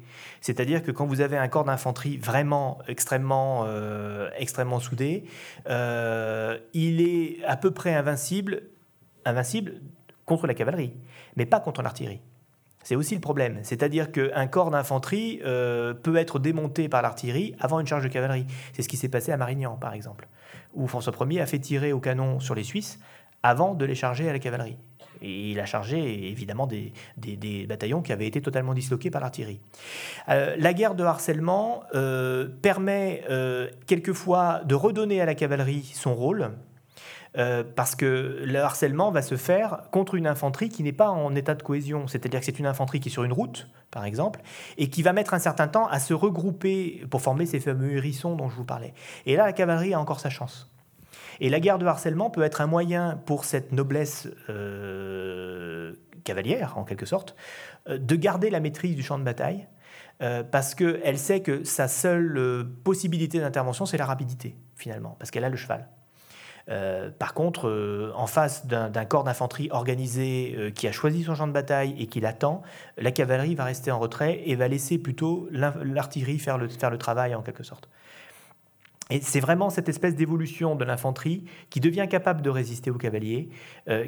C'est-à-dire que quand vous avez un corps d'infanterie vraiment extrêmement, euh, extrêmement soudé, euh, il est à peu près invincible, invincible contre la cavalerie, mais pas contre l'artillerie. C'est aussi le problème. C'est-à-dire qu'un corps d'infanterie euh, peut être démonté par l'artillerie avant une charge de cavalerie. C'est ce qui s'est passé à Marignan, par exemple, où François Ier a fait tirer au canon sur les Suisses avant de les charger à la cavalerie. Et il a chargé évidemment des, bataillons qui avaient été totalement disloqués par l'artillerie. Euh, la guerre de harcèlement euh, permet quelquefois de redonner à la cavalerie son rôle, euh, parce que le harcèlement va se faire contre une infanterie qui n'est pas en état de cohésion. C'est-à-dire que c'est une infanterie qui est sur une route, par exemple, et qui va mettre un certain temps à se regrouper pour former ces fameux hérissons dont je vous parlais. Et là, la cavalerie a encore sa chance. Et la guerre de harcèlement peut être un moyen pour cette noblesse euh, cavalière, en quelque sorte, euh, de garder la maîtrise du champ de bataille, parce qu'elle sait que sa seule possibilité d'intervention, c'est la rapidité, finalement, parce qu'elle a le cheval. Euh, par contre, euh, en face d'un corps d'infanterie organisé euh, qui a choisi son champ de bataille et qui l'attend, la cavalerie va rester en retrait et va laisser plutôt l'artillerie faire le, travail en quelque sorte. Et c'est vraiment cette espèce d'évolution de l'infanterie qui devient capable de résister aux cavaliers,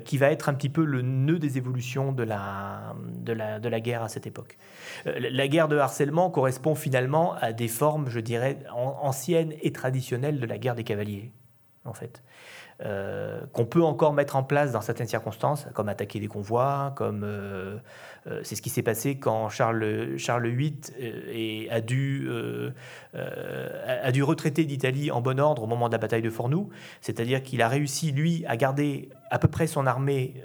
qui va être un petit peu le nœud des évolutions de la guerre à cette époque. la guerre de harcèlement correspond finalement à des formes, je dirais, anciennes et traditionnelles de la guerre des cavaliers, en fait. euh, qu'on peut encore mettre en place dans certaines circonstances, comme attaquer des convois, comme euh, euh, c'est ce qui s'est passé quand Charles, VIII a, dû, a dû retraiter d'Italie en bon ordre au moment de la bataille de Fornoux, c'est-à-dire qu'il a réussi, lui, à garder à peu près son armée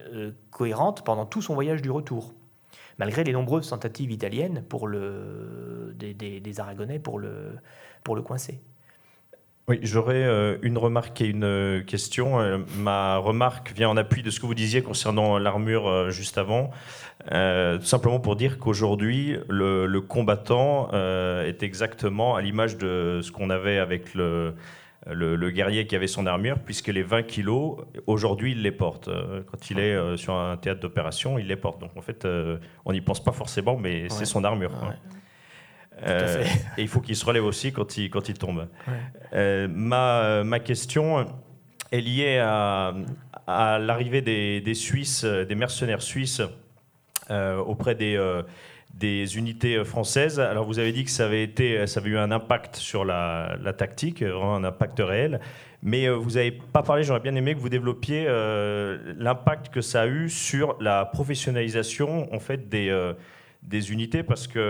cohérente pendant tout son voyage du retour malgré les nombreuses tentatives italiennes pour le, des, des Aragonais pour le, pour le coincer. Oui, j'aurais euh, une remarque et une euh, question. Euh, ma remarque vient en appui de ce que vous disiez concernant l'armure juste avant. tout simplement pour dire qu'aujourd'hui, le, combattant est exactement à l'image de ce qu'on avait avec le, le, guerrier qui avait son armure, puisque les 20 kilos, aujourd'hui, il les porte. Quand il est sur un théâtre d'opération, il les porte. Donc en fait, on n'y pense pas forcément, mais c'est son armure. Euh, et il faut qu'il se relève aussi quand il, quand il tombe. Euh, ma, ma, question est liée à, à l'arrivée des, des, Suisses, des mercenaires suisses euh, auprès des, des unités françaises. Alors vous avez dit que ça avait, été, ça avait eu un impact sur la, la tactique, vraiment un impact réel. Mais vous n'avez pas parlé, j'aurais bien aimé que vous développiez l'impact que ça a eu sur la professionnalisation en fait, des des unités parce qu'il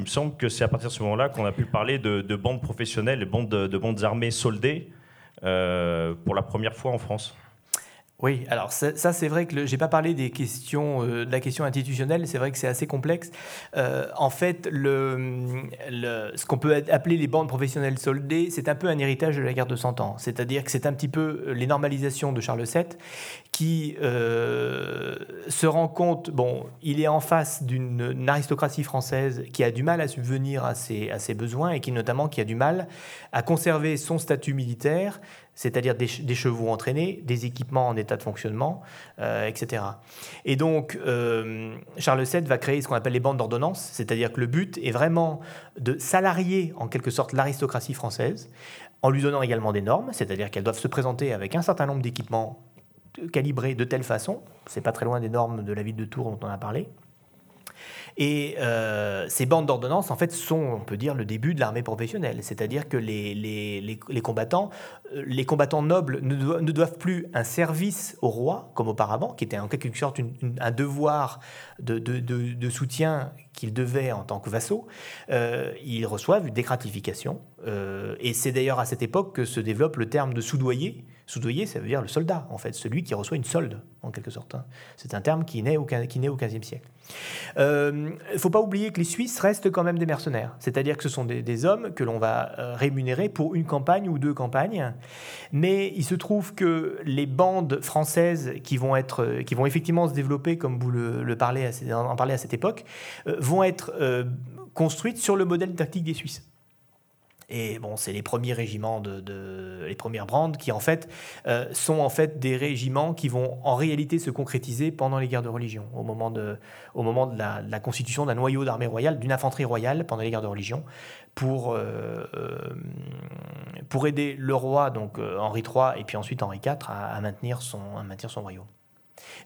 me semble que c'est à partir de ce moment-là qu'on a pu parler de, bandes professionnelles, de bandes, de bandes armées soldées euh, pour la première fois en France. Oui, alors ça, c'est vrai que je n'ai pas parlé euh, de la question institutionnelle, c'est vrai que c'est assez complexe. Euh, en fait, ce qu'on peut appeler les bandes professionnelles soldées, c'est un peu un héritage de la guerre de 100 ans. C'est-à-dire que c'est un petit peu les normalisations de Charles VII qui euh, se rend compte, bon, il est en face d'une aristocratie française qui a du mal à subvenir à ses, à ses besoins et qui notamment qui a du mal à conserver son statut militaire c'est-à-dire des, chevaux entraînés, des équipements en état de fonctionnement, euh, etc. Et donc, euh, Charles VII va créer ce qu'on appelle les bandes d'ordonnance, c'est-à-dire que le but est vraiment de salarier en quelque sorte l'aristocratie française, en lui donnant également des normes, c'est-à-dire qu'elles doivent se présenter avec un certain nombre d'équipements calibrés de telle façon, c'est pas très loin des normes de la ville de Tours dont on a parlé, et euh, ces bandes d'ordonnance, en fait, sont, on peut dire, le début de l'armée professionnelle. C'est-à-dire que les, les, les, combattants, euh, les combattants nobles ne, doivent plus un service au roi, comme auparavant, qui était en quelque sorte un devoir de, de, de, soutien qu'ils devaient en tant que vassaux. Euh, ils reçoivent des gratifications. et c'est d'ailleurs à cette époque que se développe le terme de soudoyer, Soudoyer, ça veut dire le soldat, en fait, celui qui reçoit une solde, en quelque sorte. Hein. C'est un terme qui naît au, qui naît au XVe siècle. Il euh, ne faut pas oublier que les Suisses restent quand même des mercenaires, c'est-à-dire que ce sont des, hommes que l'on va euh, rémunérer pour une campagne ou deux campagnes, mais il se trouve que les bandes françaises qui vont, être, qui vont effectivement se développer, comme vous le, parlez en parlez à cette époque, euh, vont être construites sur le modèle tactique des Suisses. Et bon, c'est les premiers régiments les premières brandes qui en fait euh, sont en fait des régiments qui vont en réalité se concrétiser pendant les guerres de religion, au moment de, la, constitution d'un noyau d'armée royale, d'une infanterie royale pendant les guerres de religion, pour euh, euh, aider le roi donc Henri III et puis ensuite Henri IV à, maintenir son à royaume.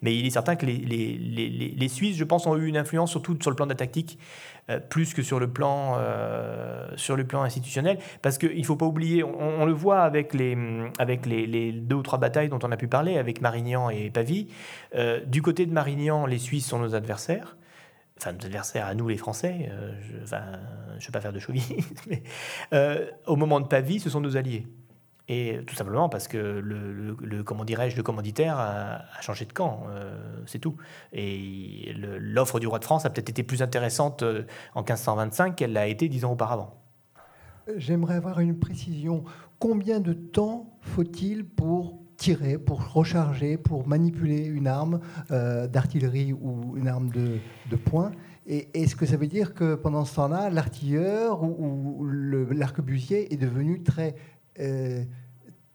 Mais il est certain que les, Suisses, je pense, ont eu une influence surtout sur le plan de la tactique, euh, plus que sur le plan, euh, sur le plan institutionnel. Parce qu'il ne faut pas oublier, on, le voit avec, les, avec les, deux ou trois batailles dont on a pu parler, avec Marignan et Pavie. Euh, du côté de Marignan, les Suisses sont nos adversaires enfin nos adversaires à nous les Français, je ne vais pas faire de chauvinisme, mais au moment de Pavie, ce sont nos alliés. Et tout simplement parce que le, comment dirais-je, le commanditaire a, changé de camp, euh, c'est tout. Et l'offre du roi de France a peut-être été plus intéressante euh, en 1525 qu'elle l'a été dix ans auparavant. J'aimerais avoir une précision. Combien de temps faut-il pour tirer, pour recharger, pour manipuler une arme euh, d'artillerie ou une arme de, de poing? Et est-ce que ça veut dire que pendant ce temps-là, l'artilleur ou, ou l'arquebusier est devenu très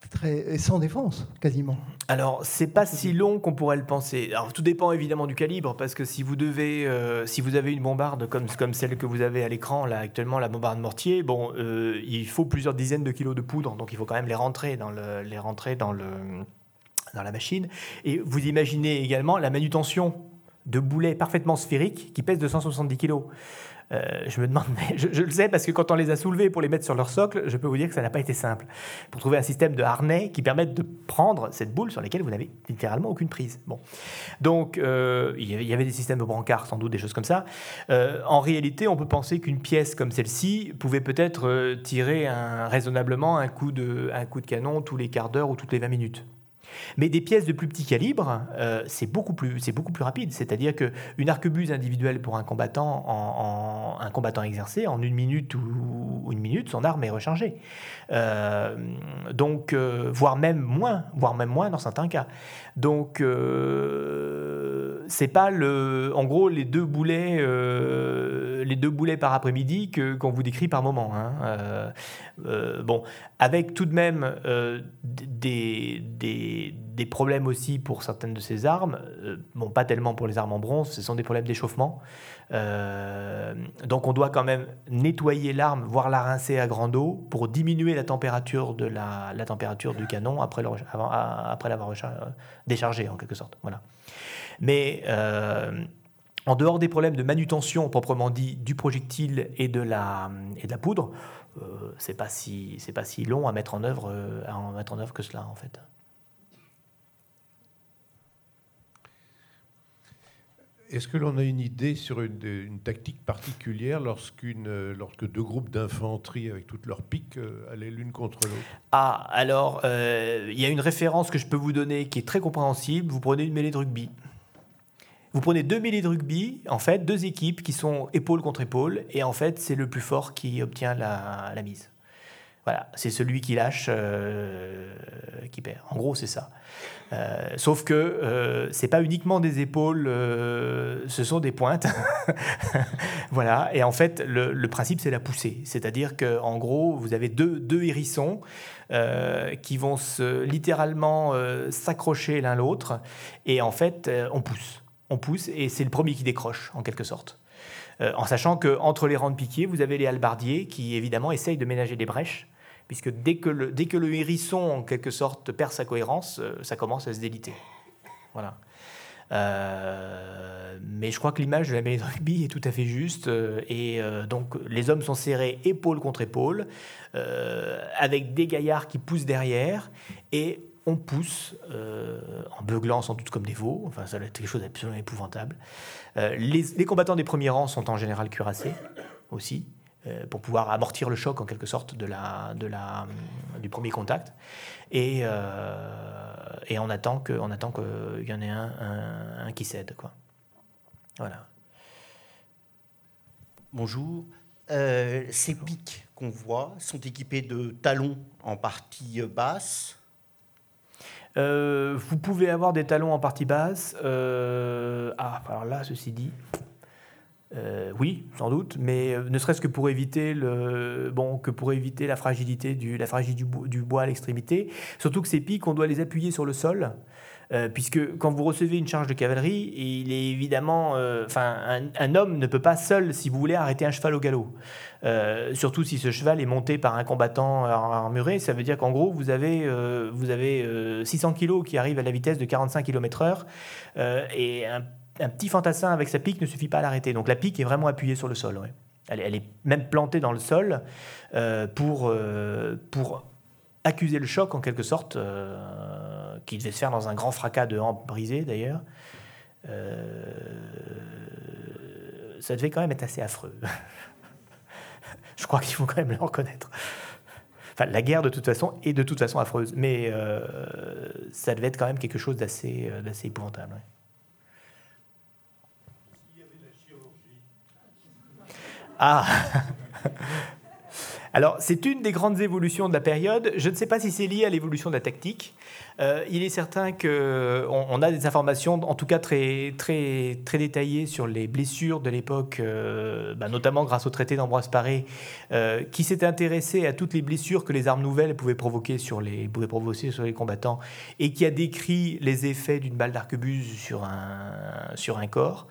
très, sans défense, quasiment. Alors, c'est pas si long qu'on pourrait le penser. Alors, tout dépend évidemment du calibre, parce que si vous devez, euh, si vous avez une bombarde comme, comme celle que vous avez à l'écran, là, actuellement, la bombarde mortier, bon, euh, il faut plusieurs dizaines de kilos de poudre, donc il faut quand même les rentrer dans le, les rentrer dans le, dans la machine. Et vous imaginez également la manutention de boulets parfaitement sphériques qui pèsent 270 kg. Euh, je me demande, mais je, le sais parce que quand on les a soulevés pour les mettre sur leur socle, je peux vous dire que ça n'a pas été simple. Pour trouver un système de harnais qui permette de prendre cette boule sur laquelle vous n'avez littéralement aucune prise. Bon. Donc, euh, il y avait des systèmes de brancard, sans doute, des choses comme ça. Euh, en réalité, on peut penser qu'une pièce comme celle-ci pouvait peut-être tirer raisonnablement un coup, de, un coup de canon tous les quarts d'heure ou toutes les 20 minutes. Mais des pièces de plus petit calibre, euh, c'est beaucoup, plus, beaucoup plus rapide. C'est-à-dire qu'une arquebuse individuelle pour un combattant, en, un combattant exercé, en une minute ou, une minute, son arme est rechargée. Euh, donc, euh, voire même moins, voire même moins dans certains cas. Donc, c'est pas le, en gros les deux boulets, les deux boulets par après-midi que qu'on vous décrit par moment. Hein. bon, avec tout de même des, des des, problèmes aussi pour certaines de ces armes. Euh, bon, pas tellement pour les armes en bronze, ce sont des problèmes d'échauffement. Euh, donc on doit quand même nettoyer l'arme, voire la rincer à grande eau pour diminuer la température, de la, la température du canon après l'avoir déchargé en quelque sorte. Voilà. Mais euh, en dehors des problèmes de manutention proprement dit du projectile et de la, et de la poudre, c'est pas si c'est pas si long à mettre en œuvre à mettre en œuvre que cela en fait. Est-ce que l'on a une idée sur une, tactique particulière lorsqu'une, lorsque deux groupes d'infanterie avec toutes leurs piques euh, allaient l'une contre l'autre? Ah, alors, euh, il y a une référence que je peux vous donner qui est très compréhensible. Vous prenez une mêlée de rugby. Vous prenez deux mêlées de rugby, en fait, deux équipes qui sont épaule contre épaule, et en fait, c'est le plus fort qui obtient la, mise. Voilà, c'est celui qui lâche euh, qui perd. En gros, c'est ça. Euh, sauf que euh, c'est pas uniquement des épaules, euh, ce sont des pointes. voilà. Et en fait, le, principe c'est la poussée, c'est-à-dire que en gros, vous avez deux, deux hérissons qui vont se, littéralement s'accrocher l'un l'autre, et en fait, on pousse, on pousse, et c'est le premier qui décroche en quelque sorte. en sachant que entre les rangs de piquiers, vous avez les halbardiers qui évidemment essayent de ménager des brèches puisque dès que, le, dès que le hérisson, en quelque sorte, perd sa cohérence, euh, ça commence à se déliter. Voilà. Euh, mais je crois que l'image de la mêlée de rugby est tout à fait juste. Euh, et donc, les hommes sont serrés épaule contre épaule, avec des gaillards qui poussent derrière, et on pousse, en beuglant sans doute comme des veaux. Enfin, ça va être quelque chose d'absolument épouvantable. Les, les, combattants des premiers rangs sont en général cuirassés aussi. Euh, pour pouvoir amortir le choc en quelque sorte de la, de la, du premier contact. Et, euh, et on attend qu'il y en ait un, un, qui cède. Quoi. Voilà. Bonjour. Euh, ces pics qu'on voit sont équipés de talons en partie basse. Vous pouvez avoir des talons en partie basse. ah, alors là, ceci dit, euh, oui, sans doute, mais euh, ne serait-ce que pour éviter le bon que pour éviter la fragilité du la fragilité du, bois à l'extrémité. Surtout que ces pics, on doit les appuyer sur le sol. Euh, puisque quand vous recevez une charge de cavalerie, il est évidemment, enfin, un, homme ne peut pas seul, si vous voulez, arrêter un cheval au galop. surtout si ce cheval est monté par un combattant armuré, ça veut dire qu'en gros, vous avez, vous avez 600 kg qui arrivent à la vitesse de 45 km/h et un petit fantassin avec sa pique ne suffit pas à l'arrêter. Donc la pique est vraiment appuyée sur le sol. Elle, est même plantée dans le sol euh, pour, euh, pour accuser le choc en quelque sorte, euh, qui devait se faire dans un grand fracas de hampes brisées d'ailleurs. ça devait quand même être assez affreux. Je crois qu'il faut quand même le reconnaître. Enfin, la guerre de toute façon est de toute façon affreuse, mais ça devait être quand même quelque chose d'assez épouvantable. Ah Alors, c'est une des grandes évolutions de la période. Je ne sais pas si c'est lié à l'évolution de la tactique. Euh, il est certain qu'on on a des informations, en tout cas très, très, très détaillées, sur les blessures de l'époque, euh, bah, notamment grâce au traité d'Ambroise Paré, euh, qui s'était intéressé à toutes les blessures que les armes nouvelles pouvaient provoquer sur les, pouvaient provoquer sur les combattants, et qui a décrit les effets d'une balle d'arquebuse sur un, sur un corps.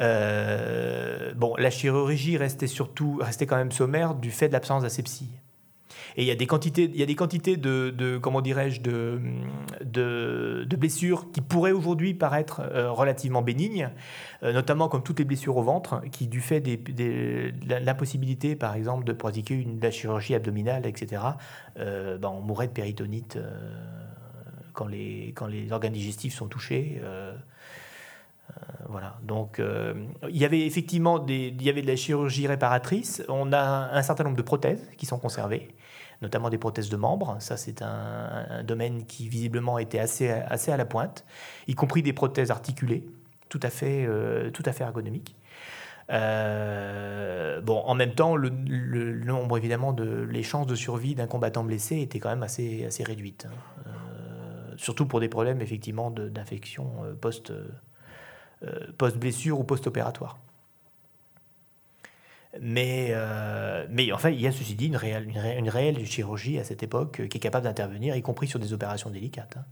Euh, bon, la chirurgie restait surtout restait quand même sommaire du fait de l'absence d'asepsie. Et il y a des quantités, il y a des quantités de, comment dirais-je, de, de, de blessures qui pourraient aujourd'hui paraître euh, relativement bénignes, euh, notamment comme toutes les blessures au ventre, qui du fait des, des- de l'impossibilité, par exemple, de pratiquer de la chirurgie abdominale, etc., ben, on mourrait de péritonite quand, les, quand les organes digestifs sont touchés. Euh, voilà. Donc, euh, il y avait effectivement des, il y avait de la chirurgie réparatrice. On a un certain nombre de prothèses qui sont conservées, notamment des prothèses de membres. Ça, c'est un, domaine qui visiblement était assez, assez à la pointe, y compris des prothèses articulées, tout à fait, euh, tout à fait ergonomiques. Bon, en même temps, le, nombre évidemment de les chances de survie d'un combattant blessé étaient quand même assez, assez réduites, hein. Surtout pour des problèmes effectivement d'infection post, post-blessure ou post-opératoire. Mais, euh, mais il y a ceci dit une réelle, une ré- une réelle chirurgie à cette époque euh, qui est capable d'intervenir, y compris sur des opérations délicates. hein.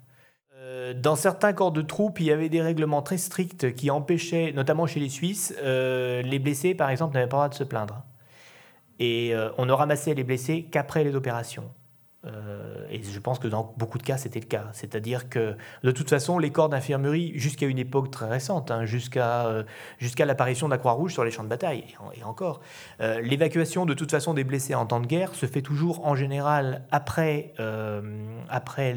Euh, Dans certains corps de troupes, il y avait des règlements très stricts qui empêchaient, notamment chez les Suisses, euh, les blessés, par exemple, n'avaient pas le droit de se plaindre. Et euh, on ne ramassait les blessés qu'après les opérations. Euh, et je pense que dans beaucoup de cas, c'était le cas. C'est-à-dire que, de toute façon, les corps d'infirmerie, jusqu'à une époque très récente, hein, jusqu'à euh, jusqu'à l'apparition de la Croix-Rouge sur les champs de bataille, et, en- et encore, euh, l'évacuation de toute façon des blessés en temps de guerre se fait toujours en général après, après,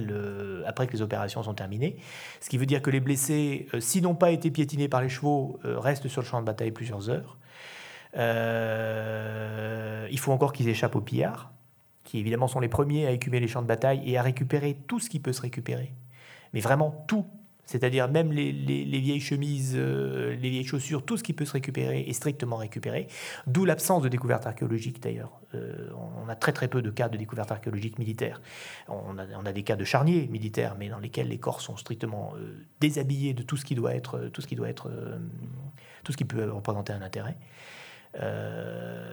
après que les opérations sont terminées. Ce qui veut dire que les blessés, s'ils n'ont pas été piétinés par les chevaux, restent sur le champ de bataille plusieurs heures. Il faut encore qu'ils échappent aux pillards, qui évidemment sont les premiers à écumer les champs de bataille et à récupérer tout ce qui peut se récupérer. Mais vraiment tout. C'est-à-dire même les, les- les vieilles chemises, euh, les vieilles chaussures, tout ce qui peut se récupérer est strictement récupéré. D'où l'absence de découverte archéologique d'ailleurs. Euh, on a très très peu de cas de découverte archéologique militaire. On a, des cas de charniers militaires, mais dans lesquels les corps sont strictement euh, déshabillés de tout ce qui doit être, tout ce qui doit être, tout ce qui peut représenter un intérêt. Euh,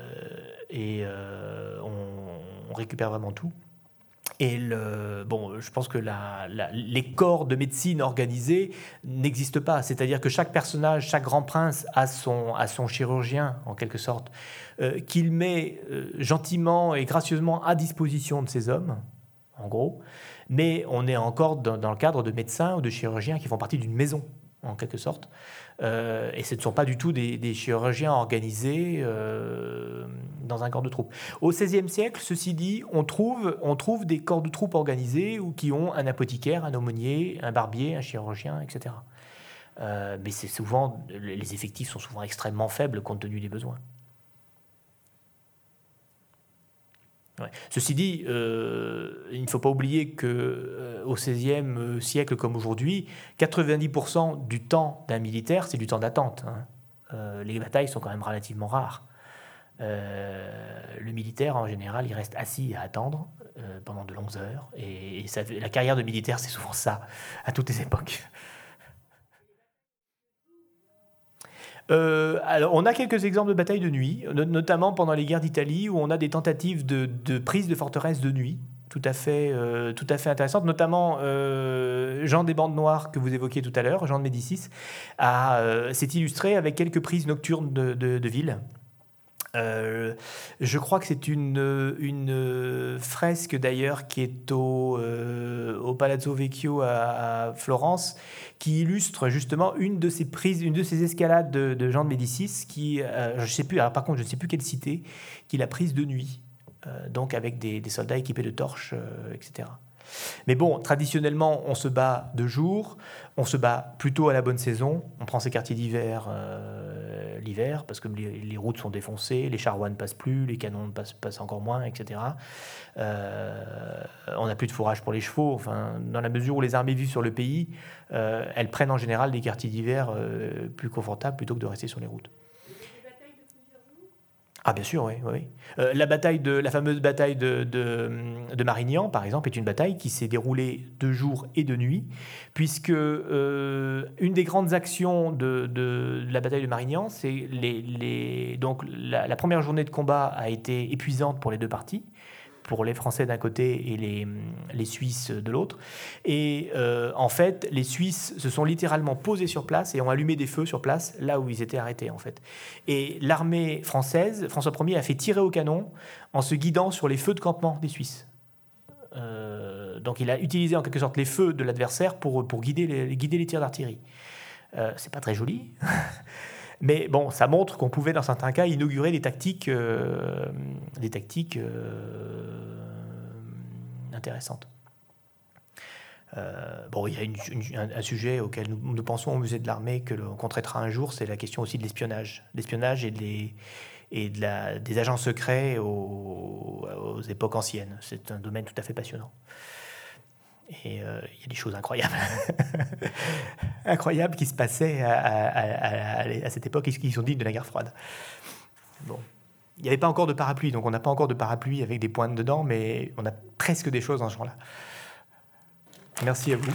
et euh, on, récupère vraiment tout. Et bon, je pense que les corps de médecine organisés n'existent pas. C'est-à-dire que chaque personnage, chaque grand prince a son, chirurgien, en quelque sorte, euh, qu'il met gentiment et gracieusement à disposition de ses hommes, en gros. Mais on est encore dans le cadre de médecins ou de chirurgiens qui font partie d'une maison, en quelque sorte. Euh, et ce ne sont pas du tout des, chirurgiens organisés euh, dans un corps de troupe. Au XVIe siècle, ceci dit, on trouve, on trouve des corps de troupes organisés ou qui ont un apothicaire, un aumônier, un barbier, un chirurgien, etc. Euh, mais c'est souvent, les effectifs sont souvent extrêmement faibles compte tenu des besoins. Ceci dit, euh, il ne faut pas oublier que euh, au XVIe siècle comme aujourd'hui, 90% du temps d'un militaire, c'est du temps d'attente. hein. Euh, les batailles sont quand même relativement rares. Euh, le militaire, en général, il reste assis à attendre euh, pendant de longues heures. Et, la carrière de militaire, c'est souvent ça, à toutes les époques. Euh, on a quelques exemples de batailles de nuit, no- notamment pendant les guerres d'Italie, où on a des tentatives de, prise de forteresses de nuit, tout à fait, euh. Notamment, euh, Jean des Bandes Noires, que vous évoquiez tout à l'heure, Jean de Médicis, euh, s'est illustré avec quelques prises nocturnes de, de, de ville. Euh, je crois que c'est une, fresque d'ailleurs qui est au, euh, Palazzo Vecchio à, Florence, qui illustre justement une de ces prises, une de ces escalades de, de Jean de Médicis, qui, euh, je sais plus, alors par contre je ne sais plus quelle cité, qu'il a prise de nuit, euh, donc avec des, des soldats équipés de torches, etc. Mais bon, traditionnellement, on se bat de jour, on se bat plutôt à la bonne saison, on prend ses quartiers d'hiver parce que les, routes sont défoncées, les charrois ne passent plus, les canons ne passent, encore moins, etc. Euh, on n'a plus de fourrage pour les chevaux, dans la mesure où les armées vivent sur le pays, euh, elles prennent en général des quartiers d'hiver euh, plus confortables plutôt que de rester sur les routes. Ah bien sûr, oui. oui. Euh, la bataille la fameuse bataille de, Marignan, par exemple, est une bataille qui s'est déroulée de jour et de nuit, puisque euh, une des grandes actions de, la bataille de Marignan, c'est les, les la première journée de combat a été épuisante pour les deux parties, pour les Français d'un côté et les, les Suisses de l'autre. Et euh, en fait, les Suisses se sont littéralement posés sur place et ont allumé des feux sur place, là où ils étaient arrêtés en fait. Et l'armée française, François Ier, a fait tirer au canon en se guidant sur les feux de campement des Suisses. Euh, donc il a utilisé en quelque sorte les feux de l'adversaire pour, pour guider, les, guider les tirs d'artillerie. Euh, c'est pas très joli. Mais bon, ça montre qu'on pouvait, dans certains cas, inaugurer des tactiques, euh, des tactiques euh, intéressantes. Euh, bon, il y a un, sujet auquel nous, pensons au musée de l'armée qu'on traitera un jour, c'est la question aussi de l'espionnage. L'espionnage et, de des agents secrets aux, aux époques anciennes. C'est un domaine tout à fait passionnant. Et euh, il y a des choses incroyables, qui se passaient à, cette époque et qui sont dignes de la guerre froide. Bon. Il n'y avait pas encore de parapluie, donc on n'a pas encore de parapluie avec des pointes dedans, mais on a presque des choses dans ce genre-là. Merci à vous.